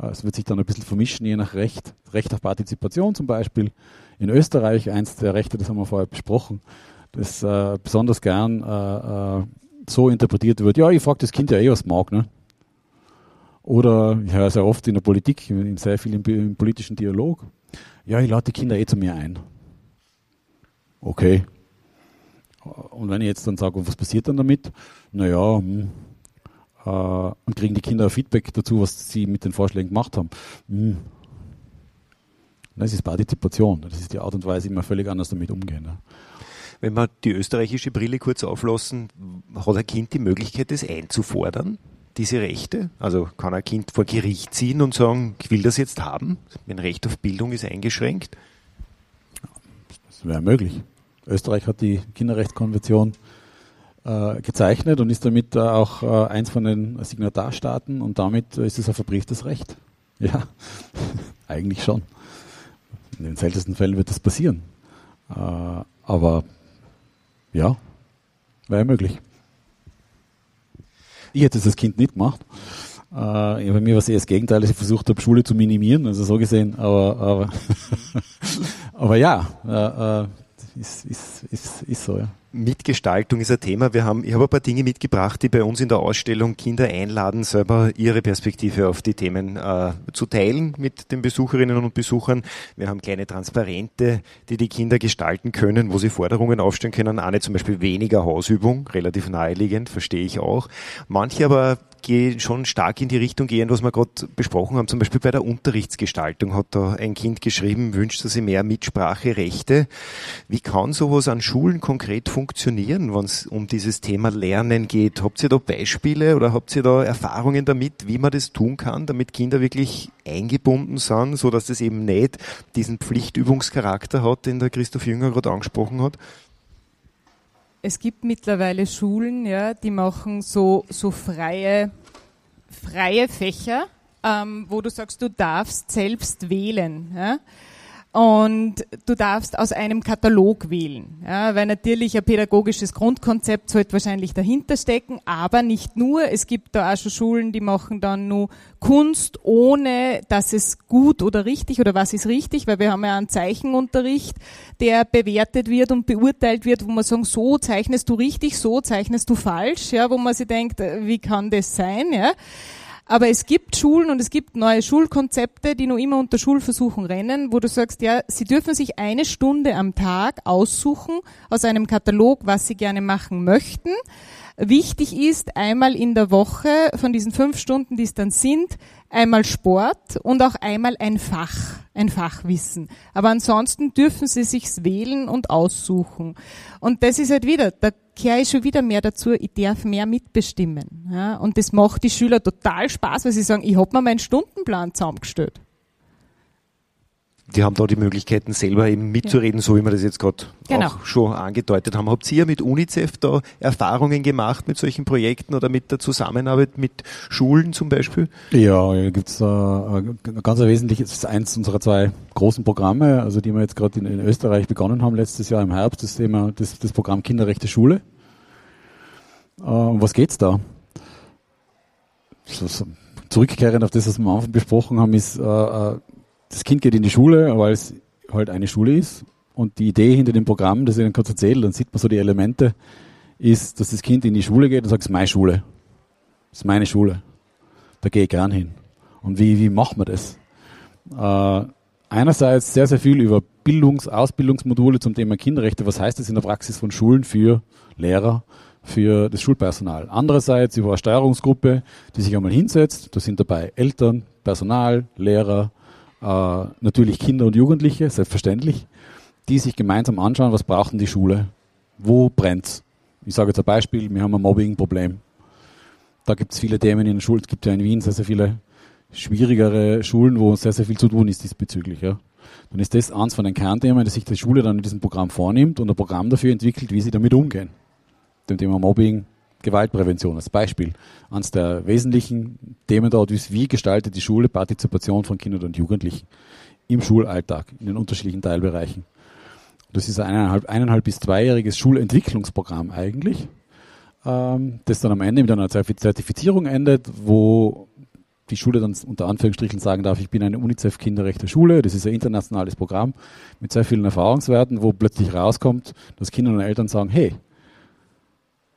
Äh, es wird sich dann ein bisschen vermischen, je nach Recht. Recht auf Partizipation zum Beispiel. In Österreich, eins der Rechte, das haben wir vorher besprochen, das äh, besonders gern äh, äh, so interpretiert wird, ja, ich frage das Kind ja eh, was mag. Ne? Oder ich höre sehr oft in der Politik, in sehr viel im, im politischen Dialog, ja, ich lade die Kinder eh zu mir ein. Okay. Und wenn ich jetzt dann sage, was passiert dann damit? Naja, hm, äh, und kriegen die Kinder Feedback dazu, was sie mit den Vorschlägen gemacht haben. Hm. Das ist Partizipation. Das ist die Art und Weise, wie wir völlig anders damit umgehen. Ja. Wenn wir die österreichische Brille kurz auflassen, hat ein Kind die Möglichkeit, das einzufordern, diese Rechte? Also kann ein Kind vor Gericht ziehen und sagen, ich will das jetzt haben? Mein Recht auf Bildung ist eingeschränkt? Das wäre möglich. Österreich hat die Kinderrechtskonvention äh, gezeichnet und ist damit äh, auch äh, eins von den Signatarstaaten und damit ist es ein verbrieftes Recht. Ja, eigentlich schon. In den seltensten Fällen wird das passieren. Äh, aber ja, wäre möglich. Ich hätte es als Kind nicht gemacht. Äh, bei mir war es eher das Gegenteil, dass ich versucht habe, Schule zu minimieren, also so gesehen. Aber, aber, aber ja, äh, äh ist, ist, ist, ist so, ja. Mitgestaltung ist ein Thema. Wir haben, ich habe ein paar Dinge mitgebracht, die bei uns in der Ausstellung Kinder einladen, selber ihre Perspektive auf die Themen äh, zu teilen mit den Besucherinnen und Besuchern. Wir haben kleine Transparente, die die Kinder gestalten können, wo sie Forderungen aufstellen können. Eine zum Beispiel weniger Hausübung, relativ naheliegend, verstehe ich auch. Manche aber gehe schon stark in die Richtung gehen, was wir gerade besprochen haben. Zum Beispiel bei der Unterrichtsgestaltung hat da ein Kind geschrieben, wünscht sich mehr Mitspracherechte. Wie kann sowas an Schulen konkret funktionieren? Funktionieren, wenn es um dieses Thema Lernen geht? Habt ihr da Beispiele oder habt ihr da Erfahrungen damit, wie man das tun kann, damit Kinder wirklich eingebunden sind, so dass das eben nicht diesen Pflichtübungscharakter hat, den der Christoph Jünger gerade angesprochen hat? Es gibt mittlerweile Schulen, ja, die machen so, so freie, freie Fächer, ähm, wo du sagst, du darfst selbst wählen. Ja? Und du darfst aus einem Katalog wählen, ja, weil natürlich ein pädagogisches Grundkonzept sollte wahrscheinlich dahinter stecken, aber nicht nur. Es gibt da auch schon Schulen, die machen dann nur Kunst, ohne dass es gut oder richtig oder was ist richtig, weil wir haben ja einen Zeichenunterricht, der bewertet wird und beurteilt wird, wo man sagen, so zeichnest du richtig, so zeichnest du falsch, ja, wo man sich denkt, äh, wie kann das sein, ja. Aber es gibt Schulen und es gibt neue Schulkonzepte, die noch immer unter Schulversuchen rennen, wo du sagst, ja, sie dürfen sich eine Stunde am Tag aussuchen aus einem Katalog, was sie gerne machen möchten. Wichtig ist einmal in der Woche von diesen fünf Stunden, die es dann sind, einmal Sport und auch einmal ein Fach, ein Fachwissen. Aber ansonsten dürfen sie sich's wählen und aussuchen. Und das ist halt wieder, da kehre ich schon wieder mehr dazu, ich darf mehr mitbestimmen. Ja? Und das macht die Schüler total Spaß, weil sie sagen, ich habe mir meinen Stundenplan zusammengestellt die haben da die Möglichkeiten, selber eben mitzureden, ja. so wie wir das jetzt gerade genau. auch schon angedeutet haben. Habt ihr mit UNICEF da Erfahrungen gemacht mit solchen Projekten oder mit der Zusammenarbeit mit Schulen zum Beispiel? Ja, da gibt es äh, ganz wesentliches, das ist eins unserer zwei großen Programme, also die wir jetzt gerade in, in, Österreich begonnen haben letztes Jahr im Herbst, das Thema, das, das Programm Kinderrechte Schule. Äh, um was geht's da? So, so, zurückkehrend auf das, was wir am Anfang besprochen haben, ist äh das Kind geht in die Schule, weil es halt eine Schule ist. Und die Idee hinter dem Programm, das ich Ihnen kurz erzähle, dann sieht man so die Elemente, ist, dass das Kind in die Schule geht und sagt, es ist meine Schule. Es ist meine Schule. Da gehe ich gern hin. Und wie, wie macht man das? Äh, einerseits sehr, sehr viel über Bildungs-, Ausbildungsmodule zum Thema Kinderrechte. Was heißt das in der Praxis von Schulen für Lehrer, für das Schulpersonal? Andererseits über eine Steuerungsgruppe, die sich einmal hinsetzt. Da sind dabei Eltern, Personal, Lehrer, natürlich Kinder und Jugendliche, selbstverständlich, die sich gemeinsam anschauen, was braucht die Schule? Wo brennt's? Ich sage jetzt ein Beispiel, wir haben ein Mobbing-Problem. Da gibt es viele Themen in den Schulen. Es gibt ja in Wien sehr, sehr viele schwierigere Schulen, wo sehr, sehr viel zu tun ist diesbezüglich. Ja. Dann ist das eins von den Kernthemen, dass sich die Schule dann in diesem Programm vornimmt und ein Programm dafür entwickelt, wie sie damit umgehen. Dem Thema Mobbing, Gewaltprävention als Beispiel. Eines der wesentlichen Themen dort ist, wie gestaltet die Schule Partizipation von Kindern und Jugendlichen im Schulalltag, in den unterschiedlichen Teilbereichen. Das ist ein eineinhalb, eineinhalb bis zweijähriges Schulentwicklungsprogramm eigentlich, ähm, das dann am Ende mit einer Zertifizierung endet, wo die Schule dann unter Anführungsstrichen sagen darf, ich bin eine UNICEF-Kinderrechte Schule. Das ist ein internationales Programm mit sehr vielen Erfahrungswerten, wo plötzlich rauskommt, dass Kinder und Eltern sagen, hey,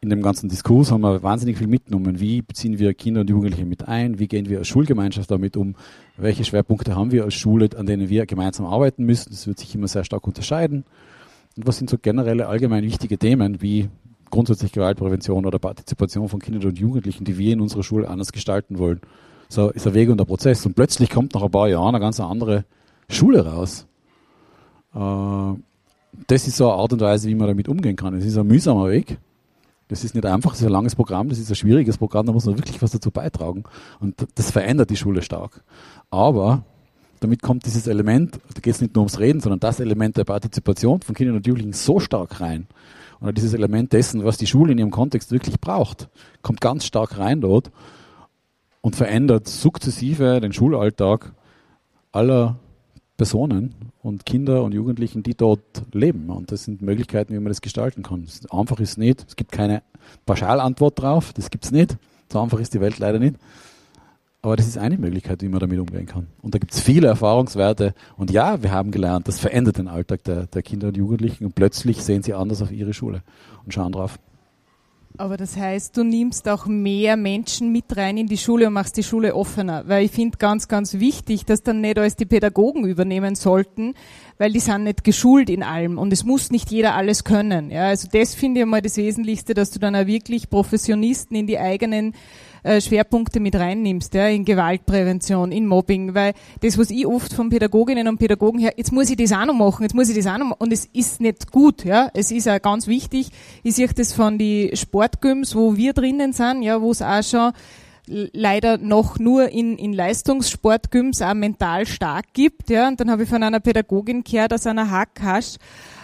in dem ganzen Diskurs haben wir wahnsinnig viel mitgenommen. Wie beziehen wir Kinder und Jugendliche mit ein? Wie gehen wir als Schulgemeinschaft damit um? Welche Schwerpunkte haben wir als Schule, an denen wir gemeinsam arbeiten müssen? Das wird sich immer sehr stark unterscheiden. Und was sind so generelle allgemein wichtige Themen wie grundsätzlich Gewaltprävention oder Partizipation von Kindern und Jugendlichen, die wir in unserer Schule anders gestalten wollen? So ist ein Weg und ein Prozess. Und plötzlich kommt nach ein paar Jahren eine ganz andere Schule raus. Äh, das ist so eine Art und Weise, wie man damit umgehen kann. Es ist ein mühsamer Weg. Das ist nicht einfach, das ist ein langes Programm, das ist ein schwieriges Programm, da muss man wirklich was dazu beitragen. Und das verändert die Schule stark. Aber damit kommt dieses Element, da geht es nicht nur ums Reden, sondern das Element der Partizipation von Kindern und Jugendlichen so stark rein. Oder dieses Element dessen, was die Schule in ihrem Kontext wirklich braucht, kommt ganz stark rein dort und verändert sukzessive den Schulalltag aller Personen und Kinder und Jugendlichen, die dort leben. Und das sind Möglichkeiten, wie man das gestalten kann. Einfach ist es nicht. Es gibt keine Pauschalantwort drauf. Das gibt es nicht. So einfach ist die Welt leider nicht. Aber das ist eine Möglichkeit, wie man damit umgehen kann. Und da gibt es viele Erfahrungswerte. Und ja, wir haben gelernt, das verändert den Alltag der, der Kinder und Jugendlichen. Und plötzlich sehen sie anders auf ihre Schule und schauen drauf. Aber das heißt, du nimmst auch mehr Menschen mit rein in die Schule und machst die Schule offener. Weil ich finde ganz, ganz wichtig, dass dann nicht alles die Pädagogen übernehmen sollten, weil die sind nicht geschult in allem und es muss nicht jeder alles können. Ja, also das finde ich mal das Wesentlichste, dass du dann auch wirklich Professionisten in die eigenen äh, Schwerpunkte mit reinnimmst, ja, in Gewaltprävention, in Mobbing, weil das, was ich oft von Pädagoginnen und Pädagogen her, jetzt muss ich das auch noch machen, jetzt muss ich das auch noch machen, und es ist nicht gut, ja, es ist auch ganz wichtig, ich sehe das von die Sportgyms, wo wir drinnen sind, ja, wo es auch schon leider noch nur in, in Leistungssportgyms auch mental stark gibt, ja, und dann habe ich von einer Pädagogin gehört, aus einer Hackhasch,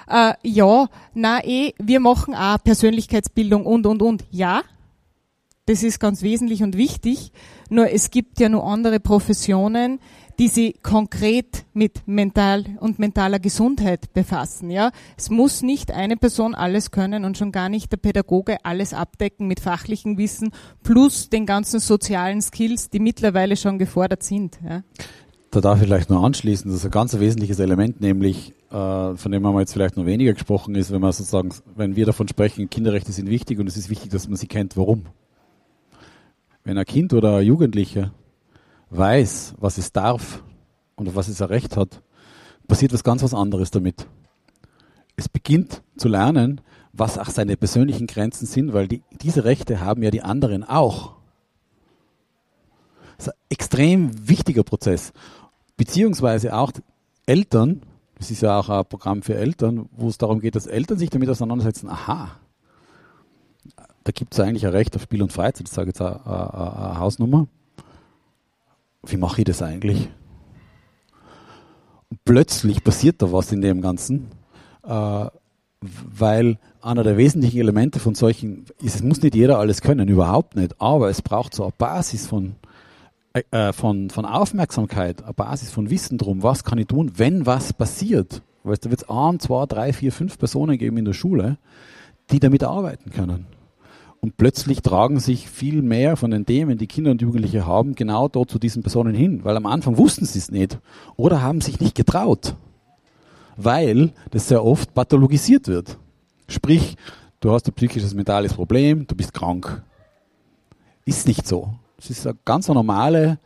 äh, ja, na eh, wir machen auch Persönlichkeitsbildung und, und, und. Ja, das ist ganz wesentlich und wichtig. Nur es gibt ja nur andere Professionen, die sich konkret mit mental und mentaler Gesundheit befassen. Ja, es muss nicht eine Person alles können und schon gar nicht der Pädagoge alles abdecken mit fachlichem Wissen plus den ganzen sozialen Skills, die mittlerweile schon gefordert sind. Ja. Da darf ich vielleicht nur anschließen, das ist ein ganz wesentliches Element, nämlich äh, von dem haben wir jetzt vielleicht noch weniger gesprochen, ist, wenn man sozusagen, wenn wir davon sprechen, Kinderrechte sind wichtig und es ist wichtig, dass man sie kennt, warum. Wenn ein Kind oder ein Jugendlicher weiß, was es darf und auf was es ein Recht hat, passiert was ganz was anderes damit. Es beginnt zu lernen, was auch seine persönlichen Grenzen sind, weil die, diese Rechte haben ja die anderen auch. Das ist ein extrem wichtiger Prozess. Beziehungsweise auch Eltern, das ist ja auch ein Programm für Eltern, wo es darum geht, dass Eltern sich damit auseinandersetzen, aha, da gibt es eigentlich ein Recht auf Spiel und Freizeit, ich sage jetzt eine, eine, eine Hausnummer. Wie mache ich das eigentlich? Und plötzlich passiert da was in dem Ganzen, äh, weil einer der wesentlichen Elemente von solchen ist, es muss nicht jeder alles können, überhaupt nicht, aber es braucht so eine Basis von, äh, äh von, von Aufmerksamkeit, eine Basis von Wissen drum, was kann ich tun, wenn was passiert. Weil da wird es ein, zwei, drei, vier, fünf Personen geben in der Schule, die damit arbeiten können. Und plötzlich tragen sich viel mehr von den Themen, die Kinder und Jugendliche haben, genau dort zu diesen Personen hin. Weil am Anfang wussten sie es nicht oder haben sich nicht getraut. Weil das sehr oft pathologisiert wird. Sprich, du hast ein psychisches, mentales Problem, du bist krank. Ist nicht so. Das ist eine ganz normale,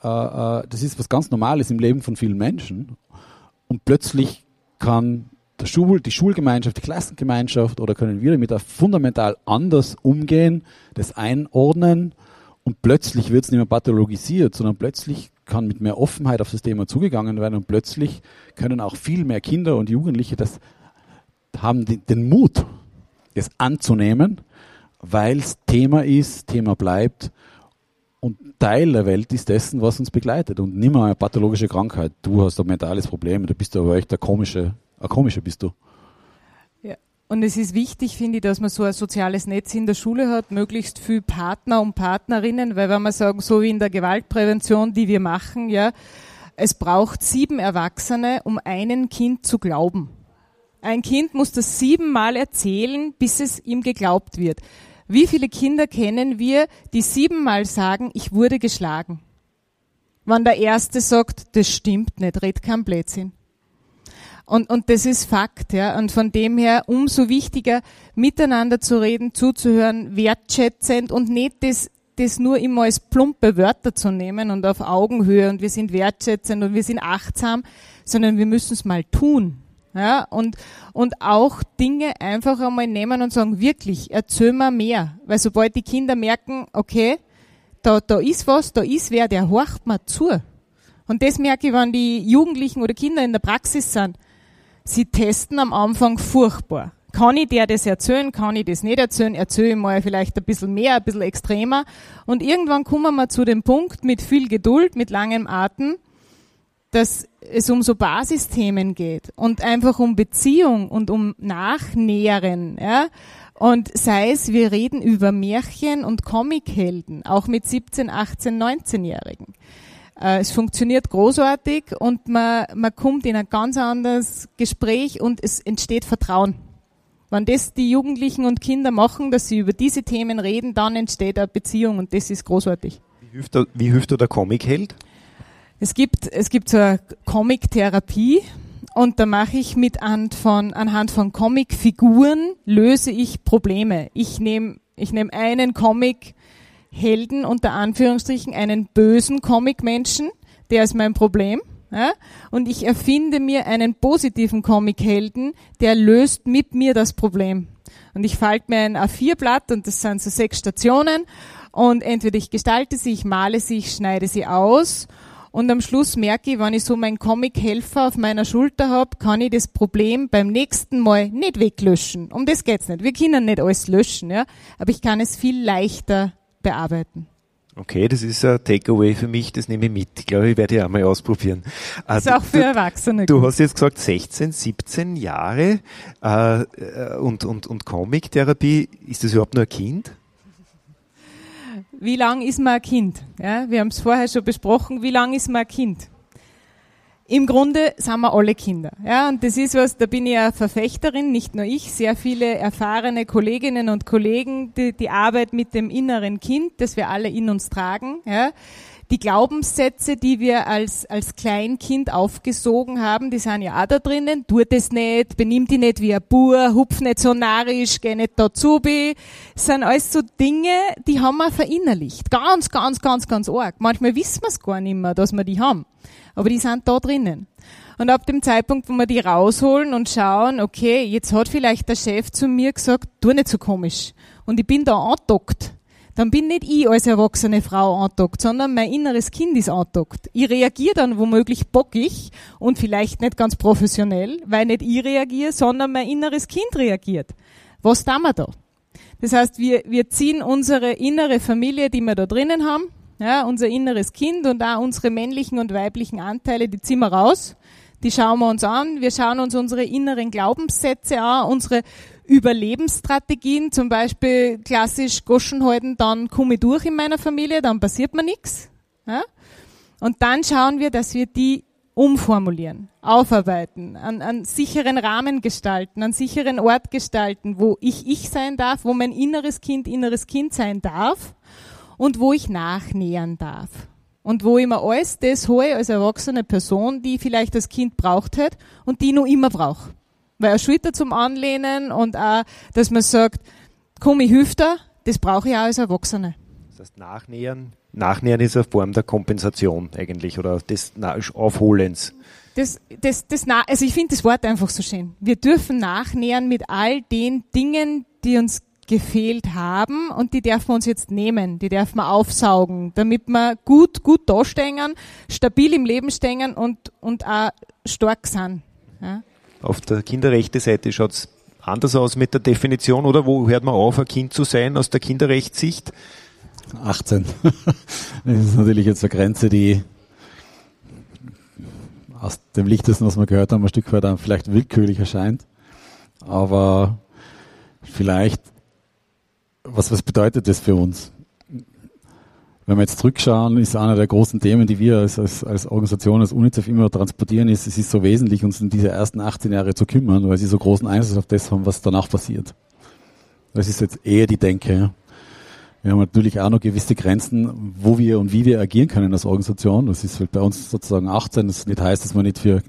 äh, äh, das ist was ganz Normales im Leben von vielen Menschen. Und plötzlich kann der Schul, die Schulgemeinschaft, die Klassengemeinschaft oder können wir damit fundamental anders umgehen, das einordnen? Und plötzlich wird es nicht mehr pathologisiert, sondern plötzlich kann mit mehr Offenheit auf das Thema zugegangen werden und plötzlich können auch viel mehr Kinder und Jugendliche das haben den, den Mut, es anzunehmen, weil es Thema ist, Thema bleibt. Und Teil der Welt ist dessen, was uns begleitet. Und nicht mehr eine pathologische Krankheit. Du hast ein mentales Problem, du bist aber echt der komische ein komischer bist du. Ja. Und es ist wichtig, finde ich, dass man so ein soziales Netz in der Schule hat, möglichst viel Partner und Partnerinnen, weil wenn wir sagen, so wie in der Gewaltprävention, die wir machen, ja, es braucht sieben Erwachsene, um einem Kind zu glauben. Ein Kind muss das siebenmal erzählen, bis es ihm geglaubt wird. Wie viele Kinder kennen wir, die siebenmal sagen, ich wurde geschlagen? Wenn der Erste sagt, das stimmt nicht, red kein Blödsinn. Und, und das ist Fakt, ja. Und von dem her umso wichtiger, miteinander zu reden, zuzuhören, wertschätzend und nicht das, das nur immer als plumpe Wörter zu nehmen und auf Augenhöhe und wir sind wertschätzend und wir sind achtsam, sondern wir müssen es mal tun. Ja, und, und auch Dinge einfach einmal nehmen und sagen, wirklich, erzähl mir mehr. Weil sobald die Kinder merken, okay, da, da ist was, da ist wer, der horcht mir zu. Und das merke ich, wenn die Jugendlichen oder Kinder in der Praxis sind sie testen am Anfang furchtbar. Kann ich dir das erzählen? Kann ich das nicht erzählen? Erzähle ich mal vielleicht ein bisschen mehr, ein bisschen extremer. Und irgendwann kommen wir zu dem Punkt mit viel Geduld, mit langem Atem, dass es um so Basisthemen geht und einfach um Beziehung und um Nachnähern, ja. Und sei es, wir reden über Märchen und Comichelden, auch mit 17, 18, 19-Jährigen. Äh, es funktioniert großartig und man, man kommt in ein ganz anderes Gespräch und es entsteht Vertrauen. Wenn das die Jugendlichen und Kinder machen, dass sie über diese Themen reden, dann entsteht eine Beziehung und das ist großartig. Wie hilft da, wie hilft da der Comic-Held? Es gibt, es gibt so eine Comic-Therapie und da mache ich mit anhand von, anhand von Comic-Figuren löse ich Probleme. Ich nehme ich nehm einen Comic, Helden unter Anführungsstrichen einen bösen Comic-Menschen, der ist mein Problem. Ja? Und ich erfinde mir einen positiven Comichelden, der löst mit mir das Problem. Und ich falte mir ein A4-Blatt und das sind so sechs Stationen und entweder ich gestalte sie, ich male sie, ich schneide sie aus und am Schluss merke ich, wenn ich so meinen Comic-Helfer auf meiner Schulter habe, kann ich das Problem beim nächsten Mal nicht weglöschen. Um das geht's nicht. Wir können nicht alles löschen, ja, aber ich kann es viel leichter bearbeiten. Okay, das ist ein Takeaway für mich, das nehme ich mit. Ich glaube, ich werde ja auch mal ausprobieren. Das ist auch für Erwachsene. Du, du hast jetzt gesagt 16, 17 Jahre äh, äh, und, und, und Comic-Therapie. Ist das überhaupt nur ein Kind? Wie lang ist man ein Kind? Ja, wir haben es vorher schon besprochen. Wie lang ist man ein Kind? Im Grunde sind wir alle Kinder. Ja, und das ist was, da bin ich ja Verfechterin, nicht nur ich, sehr viele erfahrene Kolleginnen und Kollegen, die, die Arbeit mit dem inneren Kind, das wir alle in uns tragen. Ja, die Glaubenssätze, die wir als, als Kleinkind aufgesogen haben, die sind ja auch da drinnen. Tu das nicht, benimm dich nicht wie ein Bur, hupf nicht so narrisch, geh nicht dazu. Das sind alles so Dinge, die haben wir verinnerlicht. Ganz, ganz, ganz, ganz arg. Manchmal wissen wir es gar nicht mehr, dass wir die haben. Aber die sind da drinnen. Und ab dem Zeitpunkt, wo wir die rausholen und schauen, okay, jetzt hat vielleicht der Chef zu mir gesagt, tu nicht so komisch. Und ich bin da andockt dann bin nicht ich als erwachsene Frau antockt, sondern mein inneres Kind ist antockt. Ich reagiere dann womöglich bockig und vielleicht nicht ganz professionell, weil nicht ich reagiere, sondern mein inneres Kind reagiert. Was tun wir da? Das heißt, wir, wir ziehen unsere innere Familie, die wir da drinnen haben, ja, unser inneres Kind und auch unsere männlichen und weiblichen Anteile, die ziehen wir raus. Die schauen wir uns an. Wir schauen uns unsere inneren Glaubenssätze an, unsere Überlebensstrategien, zum Beispiel klassisch Goschen halten, dann komme ich durch in meiner Familie, dann passiert mir nichts. Ja? Und dann schauen wir, dass wir die umformulieren, aufarbeiten, an, an sicheren Rahmen gestalten, an sicheren Ort gestalten, wo ich ich sein darf, wo mein inneres Kind inneres Kind sein darf und wo ich nachnähern darf. Und wo ich mir alles das hole als erwachsene Person, die vielleicht das Kind braucht hat und die noch immer braucht weil eine Schulter zum Anlehnen und auch, dass man sagt, komm, ich hilf dir, das brauche ich auch als Erwachsene. Das heißt, Nachnähern, Nachnähern ist eine Form der Kompensation eigentlich oder des Aufholens. Das, das, das, also ich finde das Wort einfach so schön. Wir dürfen nachnähern mit all den Dingen, die uns gefehlt haben und die dürfen wir uns jetzt nehmen, die dürfen wir aufsaugen, damit wir gut, gut dastehen, stabil im Leben stehen und, und auch stark sind. Ja? Auf der Kinderrechte-Seite schaut es anders aus mit der Definition, oder? Wo hört man auf, ein Kind zu sein aus der Kinderrechtssicht? 18. das ist natürlich jetzt eine Grenze, die aus dem Lichtesten, was wir gehört haben, ein Stück weit dann vielleicht willkürlich erscheint. Aber vielleicht, was, was bedeutet das für uns? wenn wir jetzt zurückschauen, ist einer der großen Themen, die wir als, als, als Organisation, als UNICEF immer transportieren, ist, es ist so wesentlich, uns in diese ersten 18 Jahre zu kümmern, weil sie so großen Einfluss auf das haben, was danach passiert. Das ist jetzt eher die Denke. Wir haben natürlich auch noch gewisse Grenzen, wo wir und wie wir agieren können als Organisation. Das ist halt bei uns sozusagen 18. Das nicht heißt, dass wir nicht für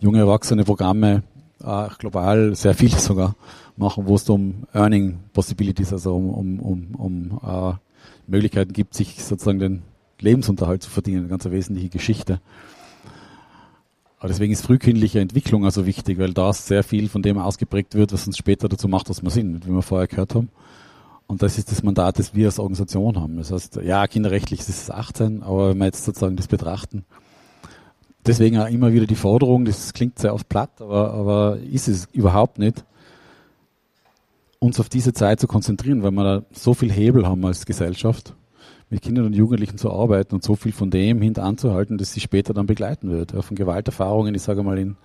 junge Erwachsene Programme äh, global sehr viel sogar machen, wo es um Earning Possibilities, also um, um, um, um äh, Möglichkeiten gibt, sich sozusagen den Lebensunterhalt zu verdienen, eine ganz wesentliche Geschichte. Aber deswegen ist frühkindliche Entwicklung also wichtig, weil da sehr viel von dem ausgeprägt wird, was uns später dazu macht, was wir sind, wie wir vorher gehört haben. Und das ist das Mandat, das wir als Organisation haben. Das heißt, ja, kinderrechtlich ist es 18, aber wenn wir jetzt sozusagen das betrachten, deswegen auch immer wieder die Forderung, das klingt sehr oft platt, aber, aber ist es überhaupt nicht, uns auf diese Zeit zu konzentrieren, weil wir da so viel Hebel haben als Gesellschaft, mit Kindern und Jugendlichen zu arbeiten und so viel von dem hintanzuhalten, dass sie später dann begleiten wird. Von Gewalterfahrungen, ich sage mal in,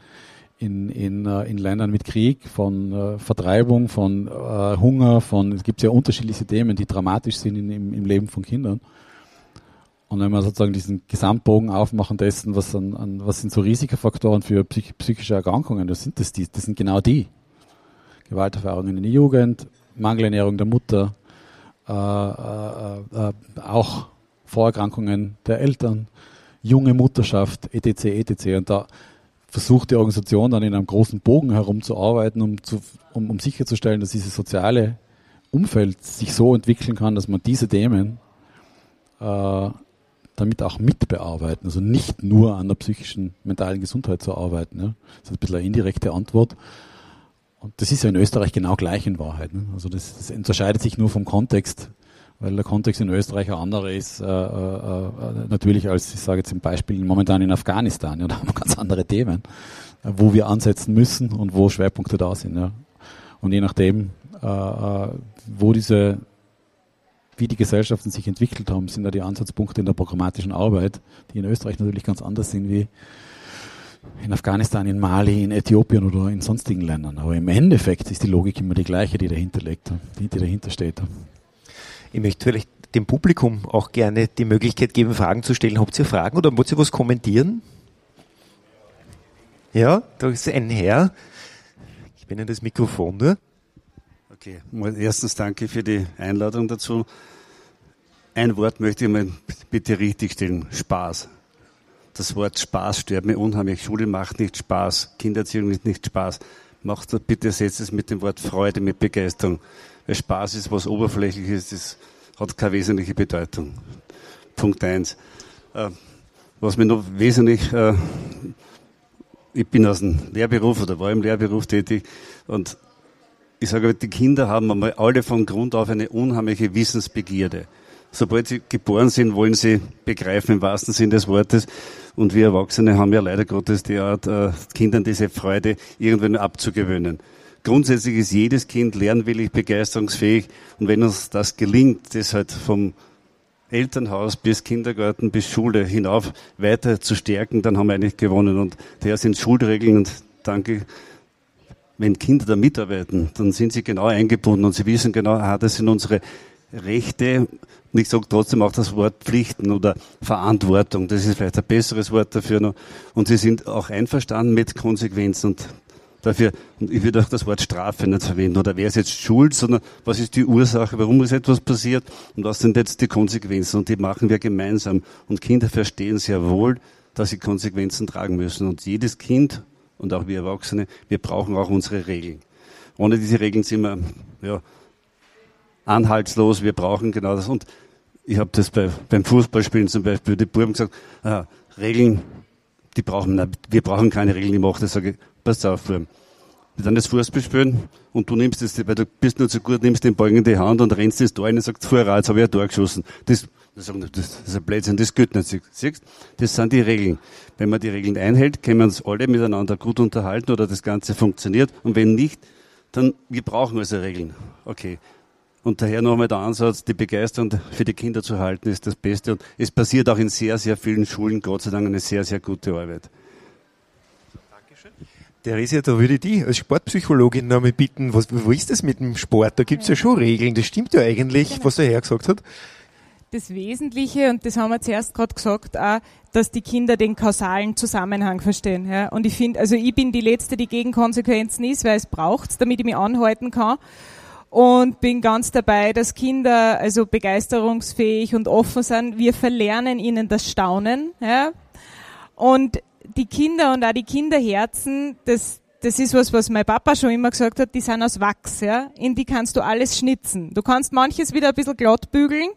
in, in, äh, in Ländern mit Krieg, von äh, Vertreibung, von äh, Hunger, von, es gibt ja unterschiedliche Themen, die dramatisch sind in, im, im Leben von Kindern. Und wenn wir sozusagen diesen Gesamtbogen aufmachen dessen, was, an, an, was sind so Risikofaktoren für psych, psychische Erkrankungen, das sind das die, das sind genau die. Gewalterfahrungen in der Jugend, Mangelernährung der Mutter, äh, äh, äh, auch Vorerkrankungen der Eltern, junge Mutterschaft, etc., etc. Und da versucht die Organisation dann in einem großen Bogen herumzuarbeiten, um, zu, um, um sicherzustellen, dass dieses soziale Umfeld sich so entwickeln kann, dass man diese Themen äh, damit auch mitbearbeiten, also nicht nur an der psychischen, mentalen Gesundheit zu arbeiten. Ja. Das ist ein bisschen eine indirekte Antwort. Und das ist ja in Österreich genau gleich in Wahrheit. Ne? Also das, das, unterscheidet sich nur vom Kontext, weil der Kontext in Österreich ein anderer ist, äh, äh, äh, natürlich als, ich sage jetzt im Beispiel, momentan in Afghanistan. Ja, da haben wir ganz andere Themen, äh, wo wir ansetzen müssen und wo Schwerpunkte da sind. Ja. Und je nachdem, äh, äh, wo diese wie die Gesellschaften sich entwickelt haben, sind da die Ansatzpunkte in der programmatischen Arbeit, die in Österreich natürlich ganz anders sind wie in Afghanistan, in Mali, in Äthiopien oder in sonstigen Ländern. Aber im Endeffekt ist die Logik immer die gleiche, die dahinter liegt, die, die dahinter steht. Ich möchte vielleicht dem Publikum auch gerne die Möglichkeit geben, Fragen zu stellen. Habt ihr Fragen oder wollt ihr was kommentieren? Ja, da ist ein Herr. Ich bin in das Mikrofon. Ne? Okay, erstens danke für die Einladung dazu. Ein Wort möchte ich mal bitte richtig stellen. Spaß. Das Wort Spaß stört mir unheimlich. Schule macht nicht Spaß. Kindererziehung ist nicht Spaß. Macht bitte setzt es mit dem Wort Freude, mit Begeisterung. Weil Spaß ist was Oberflächliches, das hat keine wesentliche Bedeutung. Punkt eins. Äh, was mir noch wesentlich, äh, ich bin aus dem Lehrberuf oder war im Lehrberuf tätig und ich sage, die Kinder haben einmal alle von Grund auf eine unheimliche Wissensbegierde. Sobald sie geboren sind, wollen sie begreifen im wahrsten Sinn des Wortes. Und wir Erwachsene haben ja leider Gottes die Art, äh, Kindern diese Freude irgendwann abzugewöhnen. Grundsätzlich ist jedes Kind lernwillig, begeisterungsfähig. Und wenn uns das gelingt, das halt vom Elternhaus bis Kindergarten bis Schule hinauf weiter zu stärken, dann haben wir eigentlich gewonnen. Und daher sind Schulregeln und danke wenn Kinder da mitarbeiten, dann sind sie genau eingebunden und sie wissen genau, ah, das sind unsere Rechte. Und ich sage trotzdem auch das Wort Pflichten oder Verantwortung. Das ist vielleicht ein besseres Wort dafür noch. Und sie sind auch einverstanden mit Konsequenzen und dafür, und ich würde auch das Wort Strafe nicht verwenden oder wer ist jetzt schuld, sondern was ist die Ursache, warum ist etwas passiert und was sind jetzt die Konsequenzen und die machen wir gemeinsam. Und Kinder verstehen sehr wohl, dass sie Konsequenzen tragen müssen. Und jedes Kind und auch wir Erwachsene, wir brauchen auch unsere Regeln. Ohne diese Regeln sind wir ja, anhaltslos, wir brauchen genau das. Und ich habe das bei, beim Fußballspielen zum Beispiel, die Buben gesagt, ah, Regeln, die brauchen, nein, wir brauchen keine Regeln, ich mache das, sage ich, pass auf, Buben. Wir dann das Fußball spielen und du nimmst das, weil du bist nur zu gut, nimmst den Ball in die Hand und rennst das Tor und sagst, vorher, jetzt habe ich ein Tor geschossen. Das, das, das ist ein Blödsinn, das geht nicht. Siehst, das sind die Regeln. Wenn man die Regeln einhält, können wir uns alle miteinander gut unterhalten oder das Ganze funktioniert. Und wenn nicht, dann, wir brauchen also Regeln. Okay. Und daher nochmal der Ansatz, die Begeisterung für die Kinder zu halten, ist das Beste. Und es passiert auch in sehr, sehr vielen Schulen, Gott sei Dank, eine sehr, sehr gute Arbeit. Dankeschön. Theresia, da würde ich dich als Sportpsychologin noch mal bitten, was, wo ist das mit dem Sport? Da gibt es ja. ja. schon Regeln, das stimmt ja eigentlich, genau. was der Herr gesagt hat das Wesentliche, und das haben wir zuerst gerade gesagt, auch, dass die Kinder den kausalen Zusammenhang verstehen. Ja. Und ich finde, also ich bin die Letzte, die gegen Konsequenzen ist, weil es braucht, damit ich mich anhalten kann. Und bin ganz dabei, dass Kinder also begeisterungsfähig und offen sind. Wir verlernen ihnen das Staunen. Ja. Und die Kinder und auch die Kinderherzen, das, das ist was, was mein Papa schon immer gesagt hat, die sind aus Wachs, ja. In die kannst du alles schnitzen. Du kannst manches wieder ein bisschen glatt bügeln,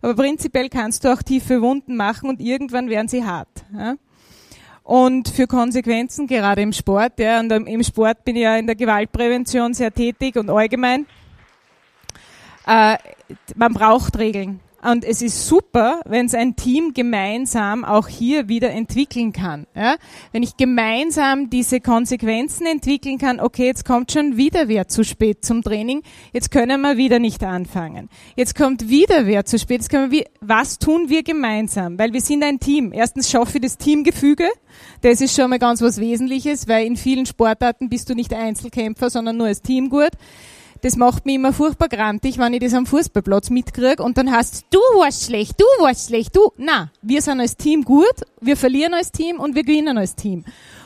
aber prinzipiell kannst du auch tiefe Wunden machen und irgendwann werden sie hart. Ja? Und für Konsequenzen, gerade im Sport, ja, und im Sport bin ich ja in der Gewaltprävention sehr tätig und allgemein, äh, man braucht Regeln. Und es ist super, wenn es ein Team gemeinsam auch hier wieder entwickeln kann. Ja? Wenn ich gemeinsam diese Konsequenzen entwickeln kann, okay, jetzt kommt schon wieder wer zu spät zum Training, jetzt können wir wieder nicht anfangen. Jetzt kommt wieder wer zu spät, jetzt können wir, was tun wir gemeinsam? Weil wir sind ein Team. Erstens schaffe ich das Teamgefüge, das ist schon mal ganz was Wesentliches, weil in vielen Sportarten bist du nicht Einzelkämpfer, sondern nur als Team gut das macht mich immer furchtbar grantig, wenn ich das am Fußballplatz mitkriege und dann heißt du warst schlecht, du warst schlecht, du. Na, wir sind als Team gut, wir verlieren als Team und wir gewinnen als Team.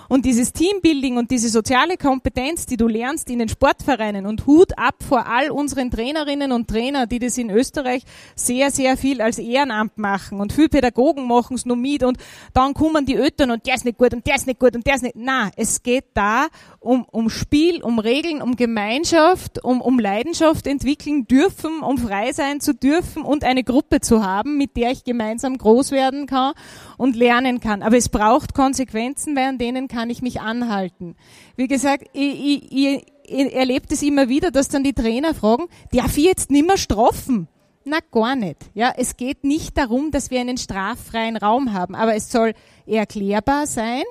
Und dieses Teambuilding und diese soziale Kompetenz, die du lernst in den Sportvereinen und Hut ab vor all unseren Trainerinnen und Trainer, die das in Österreich sehr, sehr viel als Ehrenamt machen und viele Pädagogen machen es nur mit und dann kommen die Eltern und der ist nicht gut und der ist nicht gut und der ist nicht. Na, es geht da um, um Spiel, um Regeln, um Gemeinschaft, um, um Leidenschaft entwickeln dürfen, um frei sein zu dürfen und eine Gruppe zu haben, mit der ich gemeinsam groß werden kann und lernen kann. Aber es braucht Konsequenzen, weil an denen kann ich mich anhalten. Wie gesagt, ich, ich, ich erlebe das immer wieder, dass dann die Trainer fragen, darf ich jetzt nimmer strafen? Na, gar nicht. Ja, es geht nicht darum, dass wir einen straffreien Raum haben, aber es soll erklärbar sein,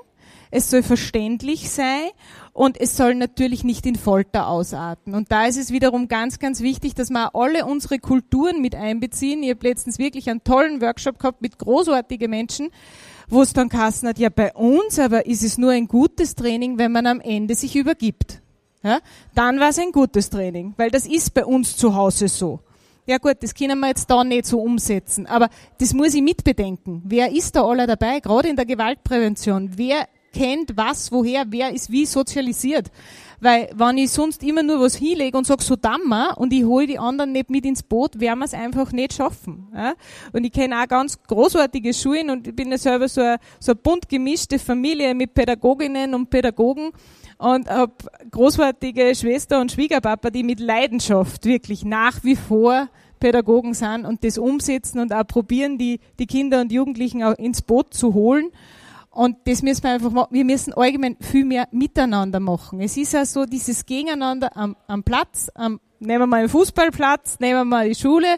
es soll verständlich sein und es soll natürlich nicht in Folter ausarten. Und da ist es wiederum ganz, ganz wichtig, dass wir alle unsere Kulturen mit einbeziehen. Ich habe letztens wirklich einen tollen Workshop gehabt mit großartigen Menschen, wo es dann Kassen hat, ja bei uns aber ist es nur ein gutes Training, wenn man am Ende sich übergibt. Ja? Dann war es ein gutes Training, weil das ist bei uns zu Hause so. Ja gut, das können wir jetzt da nicht so umsetzen, aber das muss ich mitbedenken. Wer ist da alle dabei, gerade in der Gewaltprävention? Wer kennt was, woher, wer ist wie sozialisiert. Weil wenn ich sonst immer nur was hinlege und sage, so dammer und ich hole die anderen nicht mit ins Boot, werden wir es einfach nicht schaffen. Ja? Und ich kenne auch ganz großartige Schulen und ich bin ja selber so eine, so eine bunt gemischte Familie mit Pädagoginnen und Pädagogen und habe großartige Schwester und Schwiegerpapa, die mit Leidenschaft wirklich nach wie vor Pädagogen sind und das umsetzen und auch probieren, die, die Kinder und Jugendlichen auch ins Boot zu holen. Und das müssen wir einfach machen. Wir müssen allgemein viel mehr miteinander machen. Es ist ja so dieses Gegeneinander am, am Platz, am, nehmen wir mal den Fußballplatz, nehmen wir mal die Schule.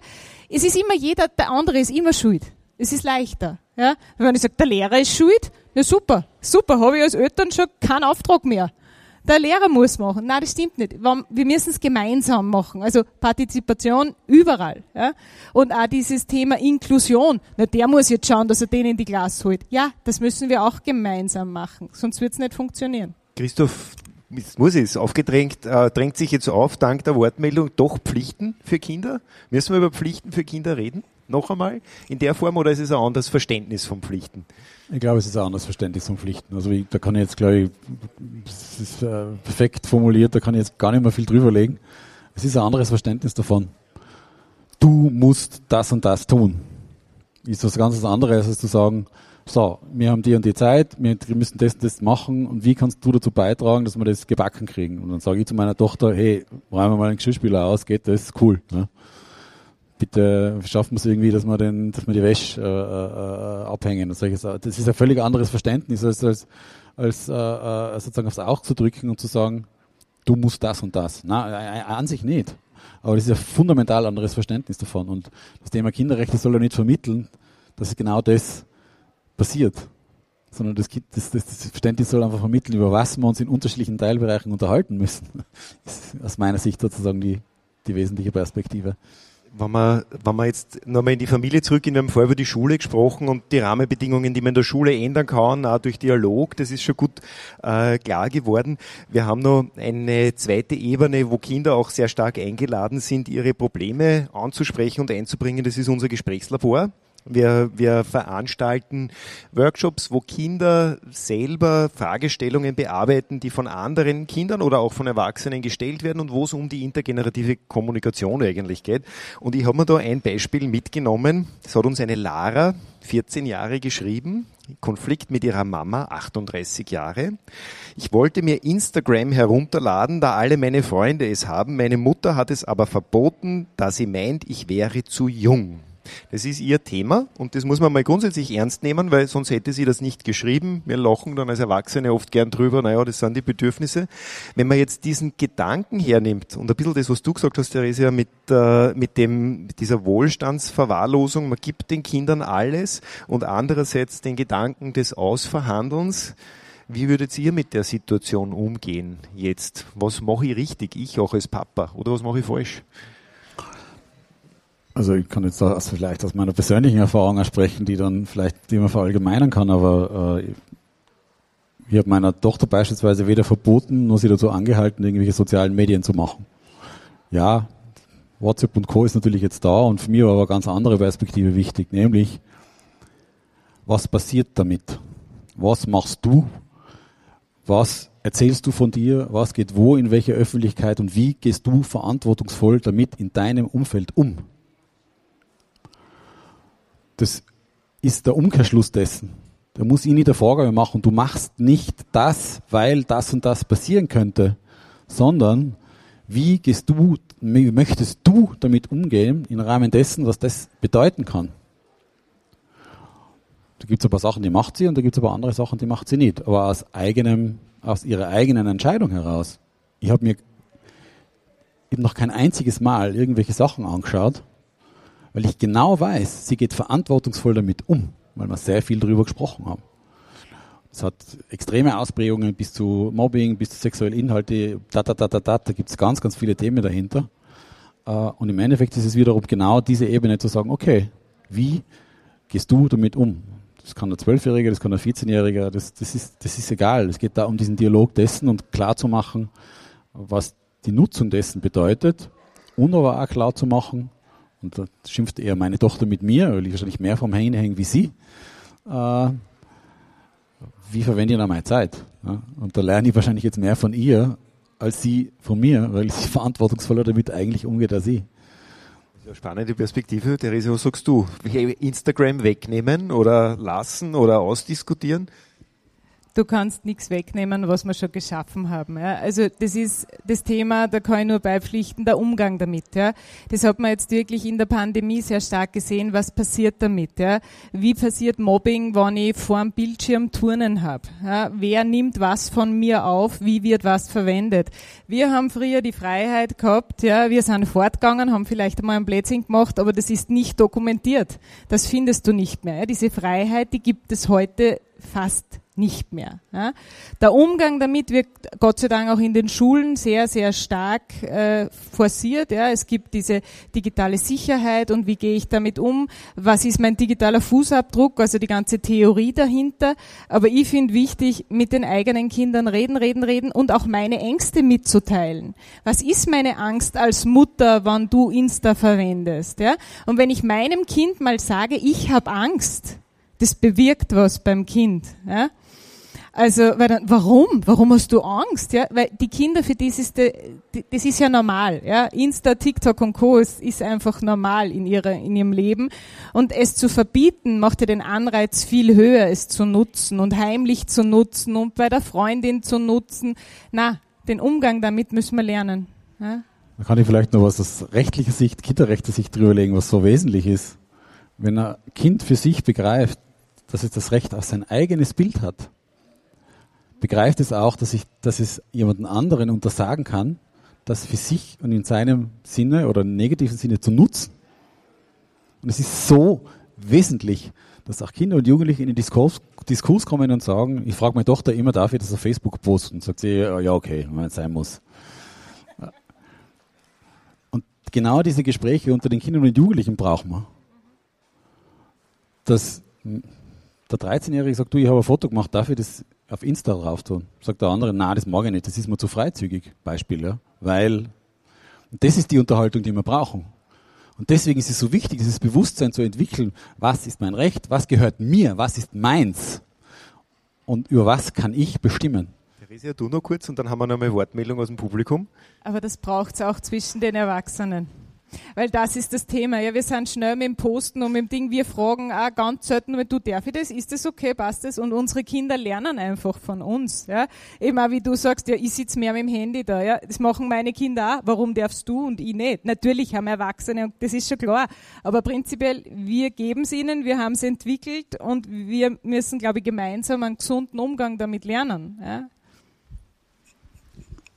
Es ist immer jeder, der andere ist immer schuld. Es ist leichter. Ja? Wenn ich sage, der Lehrer ist schuld, na super, super, habe ich als Eltern schon keinen Auftrag mehr der Lehrer muss machen. Nein, das stimmt nicht. Wir müssen es gemeinsam machen. Also Partizipation überall. Ja? Und auch dieses Thema Inklusion. Na, der muss jetzt schauen, dass er den in die Klasse holt. Ja, das müssen wir auch gemeinsam machen. Sonst wird es nicht funktionieren. Christoph, jetzt muss ich es aufgedrängt, äh, drängt sich jetzt auf, dank der Wortmeldung, doch Pflichten für Kinder? Müssen wir über Pflichten für Kinder reden? Noch einmal? In der Form oder ist es ein anderes Verständnis von Pflichten? Ich glaube, es ist ein anderes Verständnis von Pflichten. Also ich, da kann ich jetzt, glaube ich, es ist äh, perfekt formuliert, da kann ich jetzt gar nicht mehr viel drüber legen. Es ist ein anderes Verständnis davon. Du musst das und das tun. Ist was ganz anderes, als zu sagen, so, wir haben die und die Zeit, wir müssen das und das machen und wie kannst du dazu beitragen, dass wir das gebacken kriegen? Und dann sage ich zu meiner Tochter, hey, räumen wir mal einen Geschirrspüler aus, geht das, cool. Ne? Bitte schaffen wir es irgendwie, dass wir, den, dass wir die Wäsche äh, äh, abhängen. Und solche Sachen. Das ist ein völlig anderes Verständnis, als, als, als äh, äh, sozusagen aufs Auge zu drücken und zu sagen, du musst das und das. Nein, äh, äh, an sich nicht. Aber das ist ein fundamental anderes Verständnis davon. Und das Thema Kinderrechte soll ja nicht vermitteln, dass genau das passiert. Sondern das, das, das, das Verständnis soll einfach vermitteln, über was wir uns in unterschiedlichen Teilbereichen unterhalten müssen. Das ist aus meiner Sicht sozusagen die, die wesentliche Perspektive wenn man, wenn man jetzt nochmal in die Familie zurück, in dem Fall über die Schule gesprochen und die Rahmenbedingungen, die man in der Schule ändern kann, auch durch Dialog, das ist schon gut äh, klar geworden. Wir haben noch eine zweite Ebene, wo Kinder auch sehr stark eingeladen sind, ihre Probleme anzusprechen und einzubringen. Das ist unser Gesprächslabor. Wir, wir veranstalten Workshops, wo Kinder selber Fragestellungen bearbeiten, die von anderen Kindern oder auch von Erwachsenen gestellt werden und wo es um die intergenerative Kommunikation eigentlich geht. Und ich habe mir da ein Beispiel mitgenommen. Das hat uns eine Lara, 14 Jahre, geschrieben. Konflikt mit ihrer Mama, 38 Jahre. Ich wollte mir Instagram herunterladen, da alle meine Freunde es haben. Meine Mutter hat es aber verboten, da sie meint, ich wäre zu jung. Das ist ihr Thema und das muss man mal grundsätzlich ernst nehmen, weil sonst hätte sie das nicht geschrieben. Wir lachen dann als Erwachsene oft gern drüber, naja, das sind die Bedürfnisse. Wenn man jetzt diesen Gedanken hernimmt und ein bisschen das, was du gesagt hast, Theresia, mit, äh, mit dem, mit dieser Wohlstandsverwahrlosung, man gibt den Kindern alles und andererseits den Gedanken des Ausverhandelns, wie würdet ihr mit der Situation umgehen jetzt? Was mache ich richtig, ich auch als Papa, oder was mache ich falsch? Also ich kann jetzt aus, vielleicht aus meiner persönlichen Erfahrung sprechen, die dann vielleicht, die man verallgemeinern kann, aber äh, ich habe meiner Tochter beispielsweise weder verboten, noch sie dazu angehalten, irgendwelche sozialen Medien zu machen. Ja, WhatsApp und Co. ist natürlich jetzt da und für mich war aber eine ganz andere Perspektive wichtig, nämlich was passiert damit? Was machst du? Was erzählst du von dir? Was geht wo, in welcher Öffentlichkeit und wie gehst du verantwortungsvoll damit in deinem Umfeld um? Das ist der Umkehrschluss dessen. der muss Ihnen der Vorgabe machen, du machst nicht das, weil das und das passieren könnte, sondern wie gehst du, wie möchtest du damit umgehen im Rahmen dessen, was das bedeuten kann? Da gibt es ein paar Sachen, die macht sie und da gibt es aber andere Sachen, die macht sie nicht. Aber aus eigenem, aus ihrer eigenen Entscheidung heraus. Ich habe mir eben noch kein einziges Mal irgendwelche Sachen angeschaut, weil ich genau weiß, sie geht verantwortungsvoll damit um, weil wir sehr viel darüber gesprochen haben. Es hat extreme Ausprägungen bis zu Mobbing, bis zu sexuelle Inhalte, da, da, da, da, da, da gibt es ganz, ganz viele Themen dahinter. Äh, und im Endeffekt ist es wiederum genau diese Ebene zu sagen, okay, wie gehst du damit um? Das kann ein Zwölfjähriger, das kann ein 14-Jähriger, das, das, ist, das ist egal. Es geht da um diesen Dialog dessen und klar zu machen, was die Nutzung dessen bedeutet und aber auch klar zu machen, und da schimpft eher meine Tochter mit mir, weil ich wahrscheinlich mehr vom Handy hänge wie sie, äh, wie verwende ich da meine Zeit? Ja? Und da lerne ich wahrscheinlich jetzt mehr von ihr als sie von mir, weil sie verantwortungsvoller damit eigentlich umgeht als ich. Ja, spannende Perspektive. Therese, was sagst du? Instagram wegnehmen oder lassen oder ausdiskutieren? Du kannst nichts wegnehmen, was wir schon geschaffen haben. Ja. Also das ist das Thema, da kann ich nur beipflichten, der Umgang damit. Ja. Das hat man jetzt wirklich in der Pandemie sehr stark gesehen, was passiert damit. Ja. Wie passiert Mobbing, wenn ich vor dem Bildschirm Turnen habe? Ja. Wer nimmt was von mir auf? Wie wird was verwendet? Wir haben früher die Freiheit gehabt, ja, wir sind fortgegangen, haben vielleicht einmal ein Blödsinn gemacht, aber das ist nicht dokumentiert. Das findest du nicht mehr. Ja. Diese Freiheit, die gibt es heute fast nicht mehr. Ja. Der Umgang damit wird Gott sei Dank auch in den Schulen sehr, sehr stark äh, forciert. Ja. Es gibt diese digitale Sicherheit und wie gehe ich damit um? Was ist mein digitaler Fußabdruck? Also die ganze Theorie dahinter. Aber ich finde wichtig, mit den eigenen Kindern reden, reden, reden und auch meine Ängste mitzuteilen. Was ist meine Angst als Mutter, wann du Insta verwendest? Ja. Und wenn ich meinem Kind mal sage, ich habe Angst, das bewirkt was beim Kind. Ja? Also, weil dann, warum? Warum hast du Angst? Ja, weil die Kinder für das ist, das ist ja normal. Ja, Insta, TikTok und Co. ist, ist einfach normal in ihrer, in ihrem Leben. Und es zu verbieten macht ja den Anreiz viel höher, es zu nutzen und heimlich zu nutzen und bei der Freundin zu nutzen. Na, den Umgang damit müssen wir lernen. Ja? Da kann ich vielleicht noch was aus rechtlicher Sicht, kinderrechtlicher Sicht drüberlegen, was so wesentlich ist. Wenn ein Kind für sich begreift, dass es das Recht auf sein eigenes Bild hat, begreift es auch, dass, ich, dass es jemanden anderen untersagen kann, das für sich und in seinem Sinne oder negativen Sinne zu nutzen. Und es ist so wesentlich, dass auch Kinder und Jugendliche in den Diskurs, Diskurs kommen und sagen, ich frage meine Tochter immer, darf ich das auf Facebook posten? Und sagt sie, ja okay, wenn es sein muss. Und genau diese Gespräche unter den Kindern und Jugendlichen brauchen wir. Dass der 13-Jährige sagt, du, ich habe ein Foto gemacht, darf ich das auf Insta drauf tun? Sagt der andere, na, das mag ich nicht, das ist mir zu freizügig. Beispiel, ja. Weil, und das ist die Unterhaltung, die wir brauchen. Und deswegen ist es so wichtig, dieses Bewusstsein zu entwickeln, was ist mein Recht, was gehört mir, was ist meins und über was kann ich bestimmen. Theresia, du noch kurz und dann haben wir noch eine Wortmeldung aus dem Publikum. Aber das braucht es auch zwischen den Erwachsenen. Weil das ist das Thema. Ja, wir sind schnell mit dem Posten und mit dem Ding. Wir fragen auch ganz selten, du darf ich das? Ist das okay? Passt das? Und unsere Kinder lernen einfach von uns. Ja, eben auch wie du sagst, ja, ich sitze mehr mit dem Handy da. Ja, das machen meine Kinder auch. Warum darfst du und ich nicht? Natürlich haben Erwachsene und das ist schon klar. Aber prinzipiell, wir geben es ihnen, wir haben es entwickelt und wir müssen, glaube ich, gemeinsam einen gesunden Umgang damit lernen. Ja.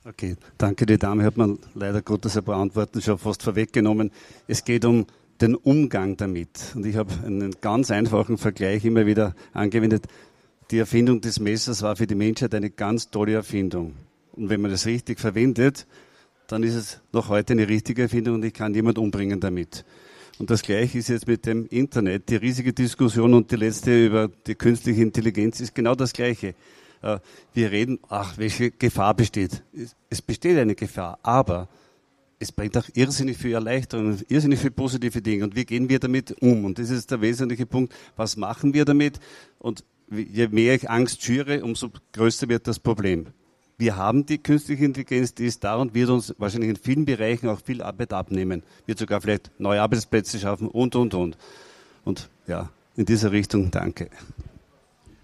Okay, danke. Die Dame hat man leider Gottes ein paar Antworten schon fast vorweggenommen. Es geht um den Umgang damit. Und ich habe einen ganz einfachen Vergleich immer wieder angewendet. Die Erfindung des Messers war für die Menschheit eine ganz tolle Erfindung. Und wenn man das richtig verwendet, dann ist es noch heute eine richtige Erfindung und ich kann jemand umbringen damit. Und das Gleiche ist jetzt mit dem Internet. Die riesige Diskussion und die letzte über die künstliche Intelligenz ist genau das Gleiche. Äh, wir reden, ach, welche Gefahr besteht. Es besteht eine Gefahr, aber es bringt auch irrsinnig viel Erleichterung, irrsinnig viel positive Dinge. Und wie gehen wir damit um? Und das ist der wesentliche Punkt. Was machen wir damit? Und je mehr ich Angst schüre, umso größer wird das Problem. Wir haben die künstliche Intelligenz, die ist da und wird uns wahrscheinlich in vielen Bereichen auch viel Arbeit abnehmen, wird sogar vielleicht neue Arbeitsplätze schaffen und, und, und. Und ja, in dieser Richtung danke.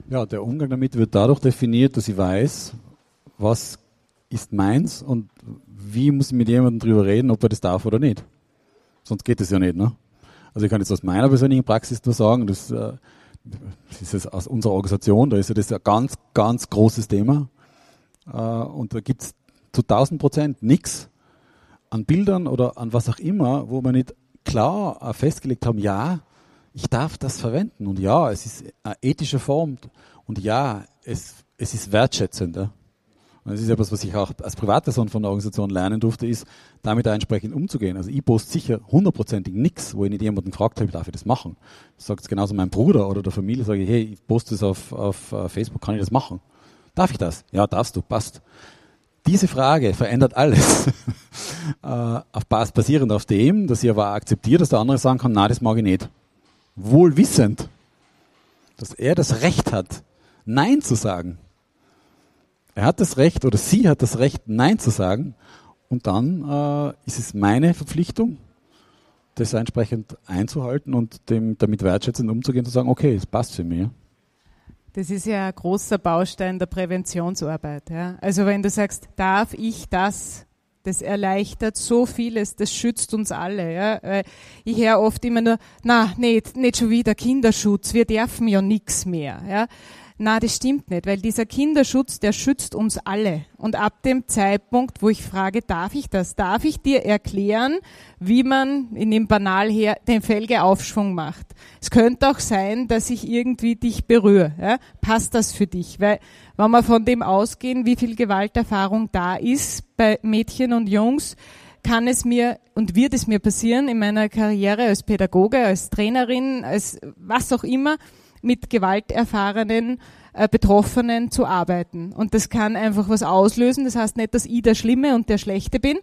Ja, der Umgang damit wird dadurch definiert, dass ich weiß, was ist meins und wie muss ich mit jemandem drüber reden, ob er das darf oder nicht. Sonst geht es ja nicht. Ne? Also ich kann jetzt aus meiner persönlichen Praxis nur sagen, das, äh, das ist jetzt aus unserer Organisation, da ist ja das ein ganz, ganz großes Thema. Äh, und da gibt's zu 1000 Prozent nichts an Bildern oder an was auch immer, wo wir nicht klar äh, festgelegt haben, ja, ich darf das verwenden und ja, es ist eine ethische Form und ja, es, es ist wertschätzend. Ja. Und das ist etwas, was ich auch als Privatperson von der Organisation lernen durfte, ist, damit entsprechend umzugehen. Also ich poste sicher hundertprozentig nichts, wo ich nicht jemanden gefragt habe, darf ich das machen. Sagt es genauso mein Bruder oder der Familie, sage ich, hey, ich poste das auf, auf äh, Facebook, kann ich das machen? Darf ich das? Ja, darfst du, passt. Diese Frage verändert alles. äh, auf basierend auf dem, dass ich aber akzeptiere, dass der andere sagen kann, na, das mag ich nicht. Wohl wissend, dass er das Recht hat, Nein zu sagen. Er hat das Recht oder sie hat das Recht, Nein zu sagen. Und dann äh, ist es meine Verpflichtung, das entsprechend einzuhalten und dem, damit wertschätzend umzugehen, zu sagen, okay, es passt für mich. Das ist ja ein großer Baustein der Präventionsarbeit. Ja. Also wenn du sagst, darf ich das, das erleichtert so vieles, das schützt uns alle. Ja. Ich höre oft immer nur, na, nicht, nicht schon wieder Kinderschutz, wir dürfen ja nichts mehr. Ja. Na, das stimmt nicht, weil dieser Kinderschutz, der schützt uns alle. Und ab dem Zeitpunkt, wo ich frage, darf ich das? Darf ich dir erklären, wie man in dem Banal her den Felgeaufschwung macht? Es könnte auch sein, dass ich irgendwie dich berühre. Ja? Passt das für dich? Weil, wenn wir von dem ausgehen, wie viel Gewalterfahrung da ist bei Mädchen und Jungs, kann es mir und wird es mir passieren in meiner Karriere als Pädagoge, als Trainerin, als was auch immer, mit gewalterfahrenen äh, Betroffenen zu arbeiten. Und das kann einfach was auslösen. Das heißt nicht, dass ich der Schlimme und der Schlechte bin,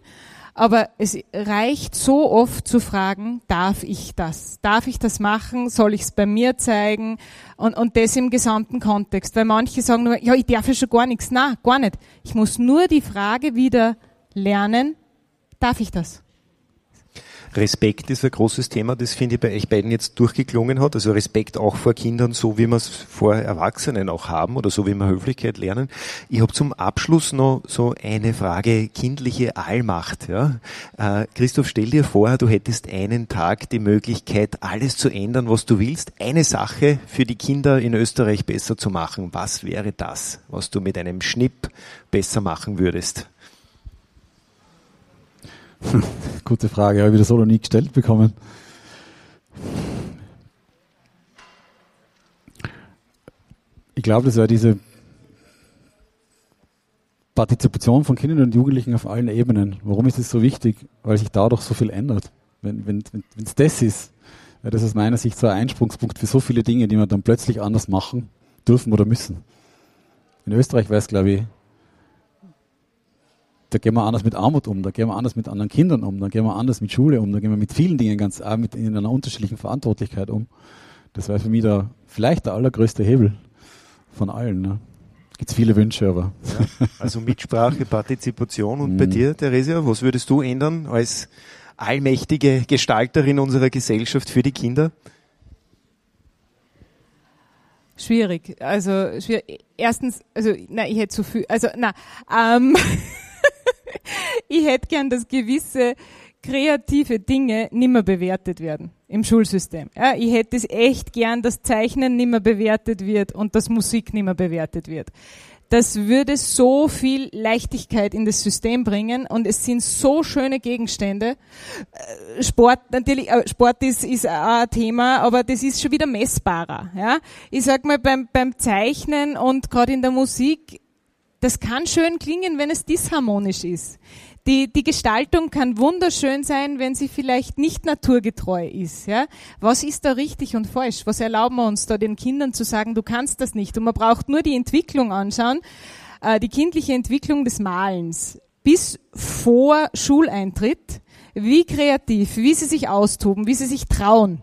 aber es reicht so oft zu fragen, darf ich das? Darf ich das machen? Soll ich es bei mir zeigen? Und, und das im gesamten Kontext. Weil manche sagen nur, ja, ich darf ja schon gar nichts. Na, gar nicht. Ich muss nur die Frage wieder lernen, darf ich das? Respekt ist ein großes Thema, das finde ich bei euch beiden jetzt durchgeklungen hat. Also Respekt auch vor Kindern, so wie wir es vor Erwachsenen auch haben oder so wie wir Höflichkeit lernen. Ich habe zum Abschluss noch so eine Frage, kindliche Allmacht. Ja? Äh, Christoph, stell dir vor, du hättest einen Tag die Möglichkeit, alles zu ändern, was du willst. Eine Sache für die Kinder in Österreich besser zu machen. Was wäre das, was du mit einem Schnipp besser machen würdest? Gute Frage, habe ich das so noch nie gestellt bekommen. Ich glaube, das wäre diese Partizipation von Kindern und Jugendlichen auf allen Ebenen. Warum ist das so wichtig? Weil sich dadurch so viel ändert. Wenn es wenn, wenn, das ist, wäre das aus meiner Sicht so ein Einsprungspunkt für so viele Dinge, die wir dann plötzlich anders machen dürfen oder müssen. In Österreich wäre es, glaube ich, da gehen wir anders mit Armut um, da gehen wir anders mit anderen Kindern um, da gehen wir anders mit Schule um, da gehen wir mit vielen Dingen ganz auch mit in einer unterschiedlichen Verantwortlichkeit um. Das wäre für mich da vielleicht der allergrößte Hebel von allen. Ne? Gibt es viele Wünsche, aber. Ja, also Mitsprache, Partizipation und bei mhm. dir, Theresia, was würdest du ändern als allmächtige Gestalterin unserer Gesellschaft für die Kinder? Schwierig. Also schwierig. erstens, also na, ich hätte zu viel. Also na, ähm, ich hätte gern, dass gewisse kreative Dinge nimmer bewertet werden im Schulsystem. Ja, ich hätte es echt gern, dass Zeichnen nimmer bewertet wird und dass Musik nimmer bewertet wird. Das würde so viel Leichtigkeit in das System bringen und es sind so schöne Gegenstände. Äh, Sport, natürlich, äh, Sport ist, ist auch ein Thema, aber das ist schon wieder messbarer. Ja? Ich sag mal, beim, beim Zeichnen und gerade in der Musik, das kann schön klingen, wenn es disharmonisch ist. Die, die Gestaltung kann wunderschön sein, wenn sie vielleicht nicht naturgetreu ist. Ja? Was ist da richtig und falsch? Was erlauben wir uns da den Kindern zu sagen, du kannst das nicht? Und man braucht nur die Entwicklung anschauen, äh, die kindliche Entwicklung des Malens bis vor Schuleintritt, wie kreativ, wie sie sich austoben, wie sie sich trauen.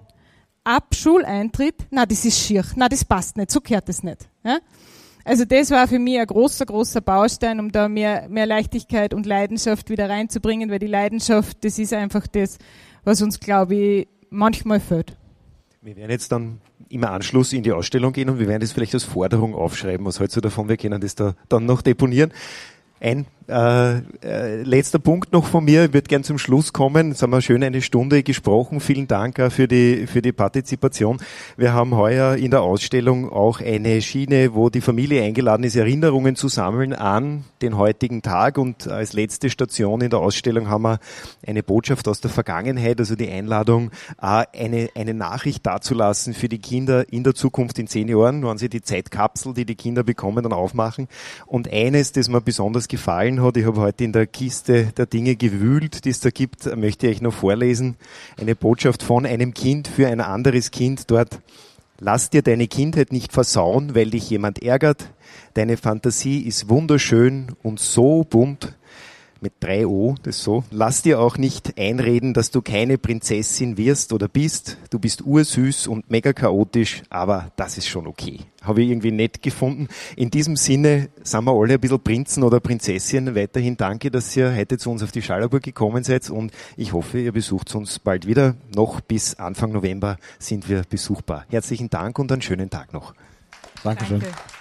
Ab Schuleintritt, na, das ist schier, na, das passt nicht, so gehört das nicht. Ja? Also das war für mich ein großer, großer Baustein, um da mehr, mehr Leichtigkeit und Leidenschaft wieder reinzubringen, weil die Leidenschaft, das ist einfach das, was uns, glaube ich, manchmal fehlt. Wir werden jetzt dann im Anschluss in die Ausstellung gehen und wir werden das vielleicht als Forderung aufschreiben. Was hältst du davon? Wir können das da dann noch deponieren. Ein äh, äh, letzter Punkt noch von mir, ich würde gern zum Schluss kommen. Jetzt haben wir schön eine Stunde gesprochen. Vielen Dank für die, für die Partizipation. Wir haben heuer in der Ausstellung auch eine Schiene, wo die Familie eingeladen ist, Erinnerungen zu sammeln an den heutigen Tag. Und als letzte Station in der Ausstellung haben wir eine Botschaft aus der Vergangenheit, also die Einladung, eine, eine Nachricht dazulassen für die Kinder in der Zukunft in zehn Jahren, wenn sie die Zeitkapsel, die die Kinder bekommen, dann aufmachen. Und eines, das mir besonders gefallen hat. Ich habe heute in der Kiste der Dinge gewühlt, die es da gibt, möchte ich noch vorlesen. Eine Botschaft von einem Kind für ein anderes Kind dort. Lass dir deine Kindheit nicht versauen, weil dich jemand ärgert. Deine Fantasie ist wunderschön und so bunt mit drei O, das so. Lass dir auch nicht einreden, dass du keine Prinzessin wirst oder bist. Du bist ursüß und mega chaotisch, aber das ist schon okay. Habe ich irgendwie nett gefunden. In diesem Sinne sind wir alle ein bisschen Prinzen oder Prinzessinnen. Weiterhin danke, dass ihr heute zu uns auf die Schallerburg gekommen seid und ich hoffe, ihr besucht uns bald wieder. Noch bis Anfang November sind wir besuchbar. Herzlichen Dank und einen schönen Tag noch. Dankeschön. Danke.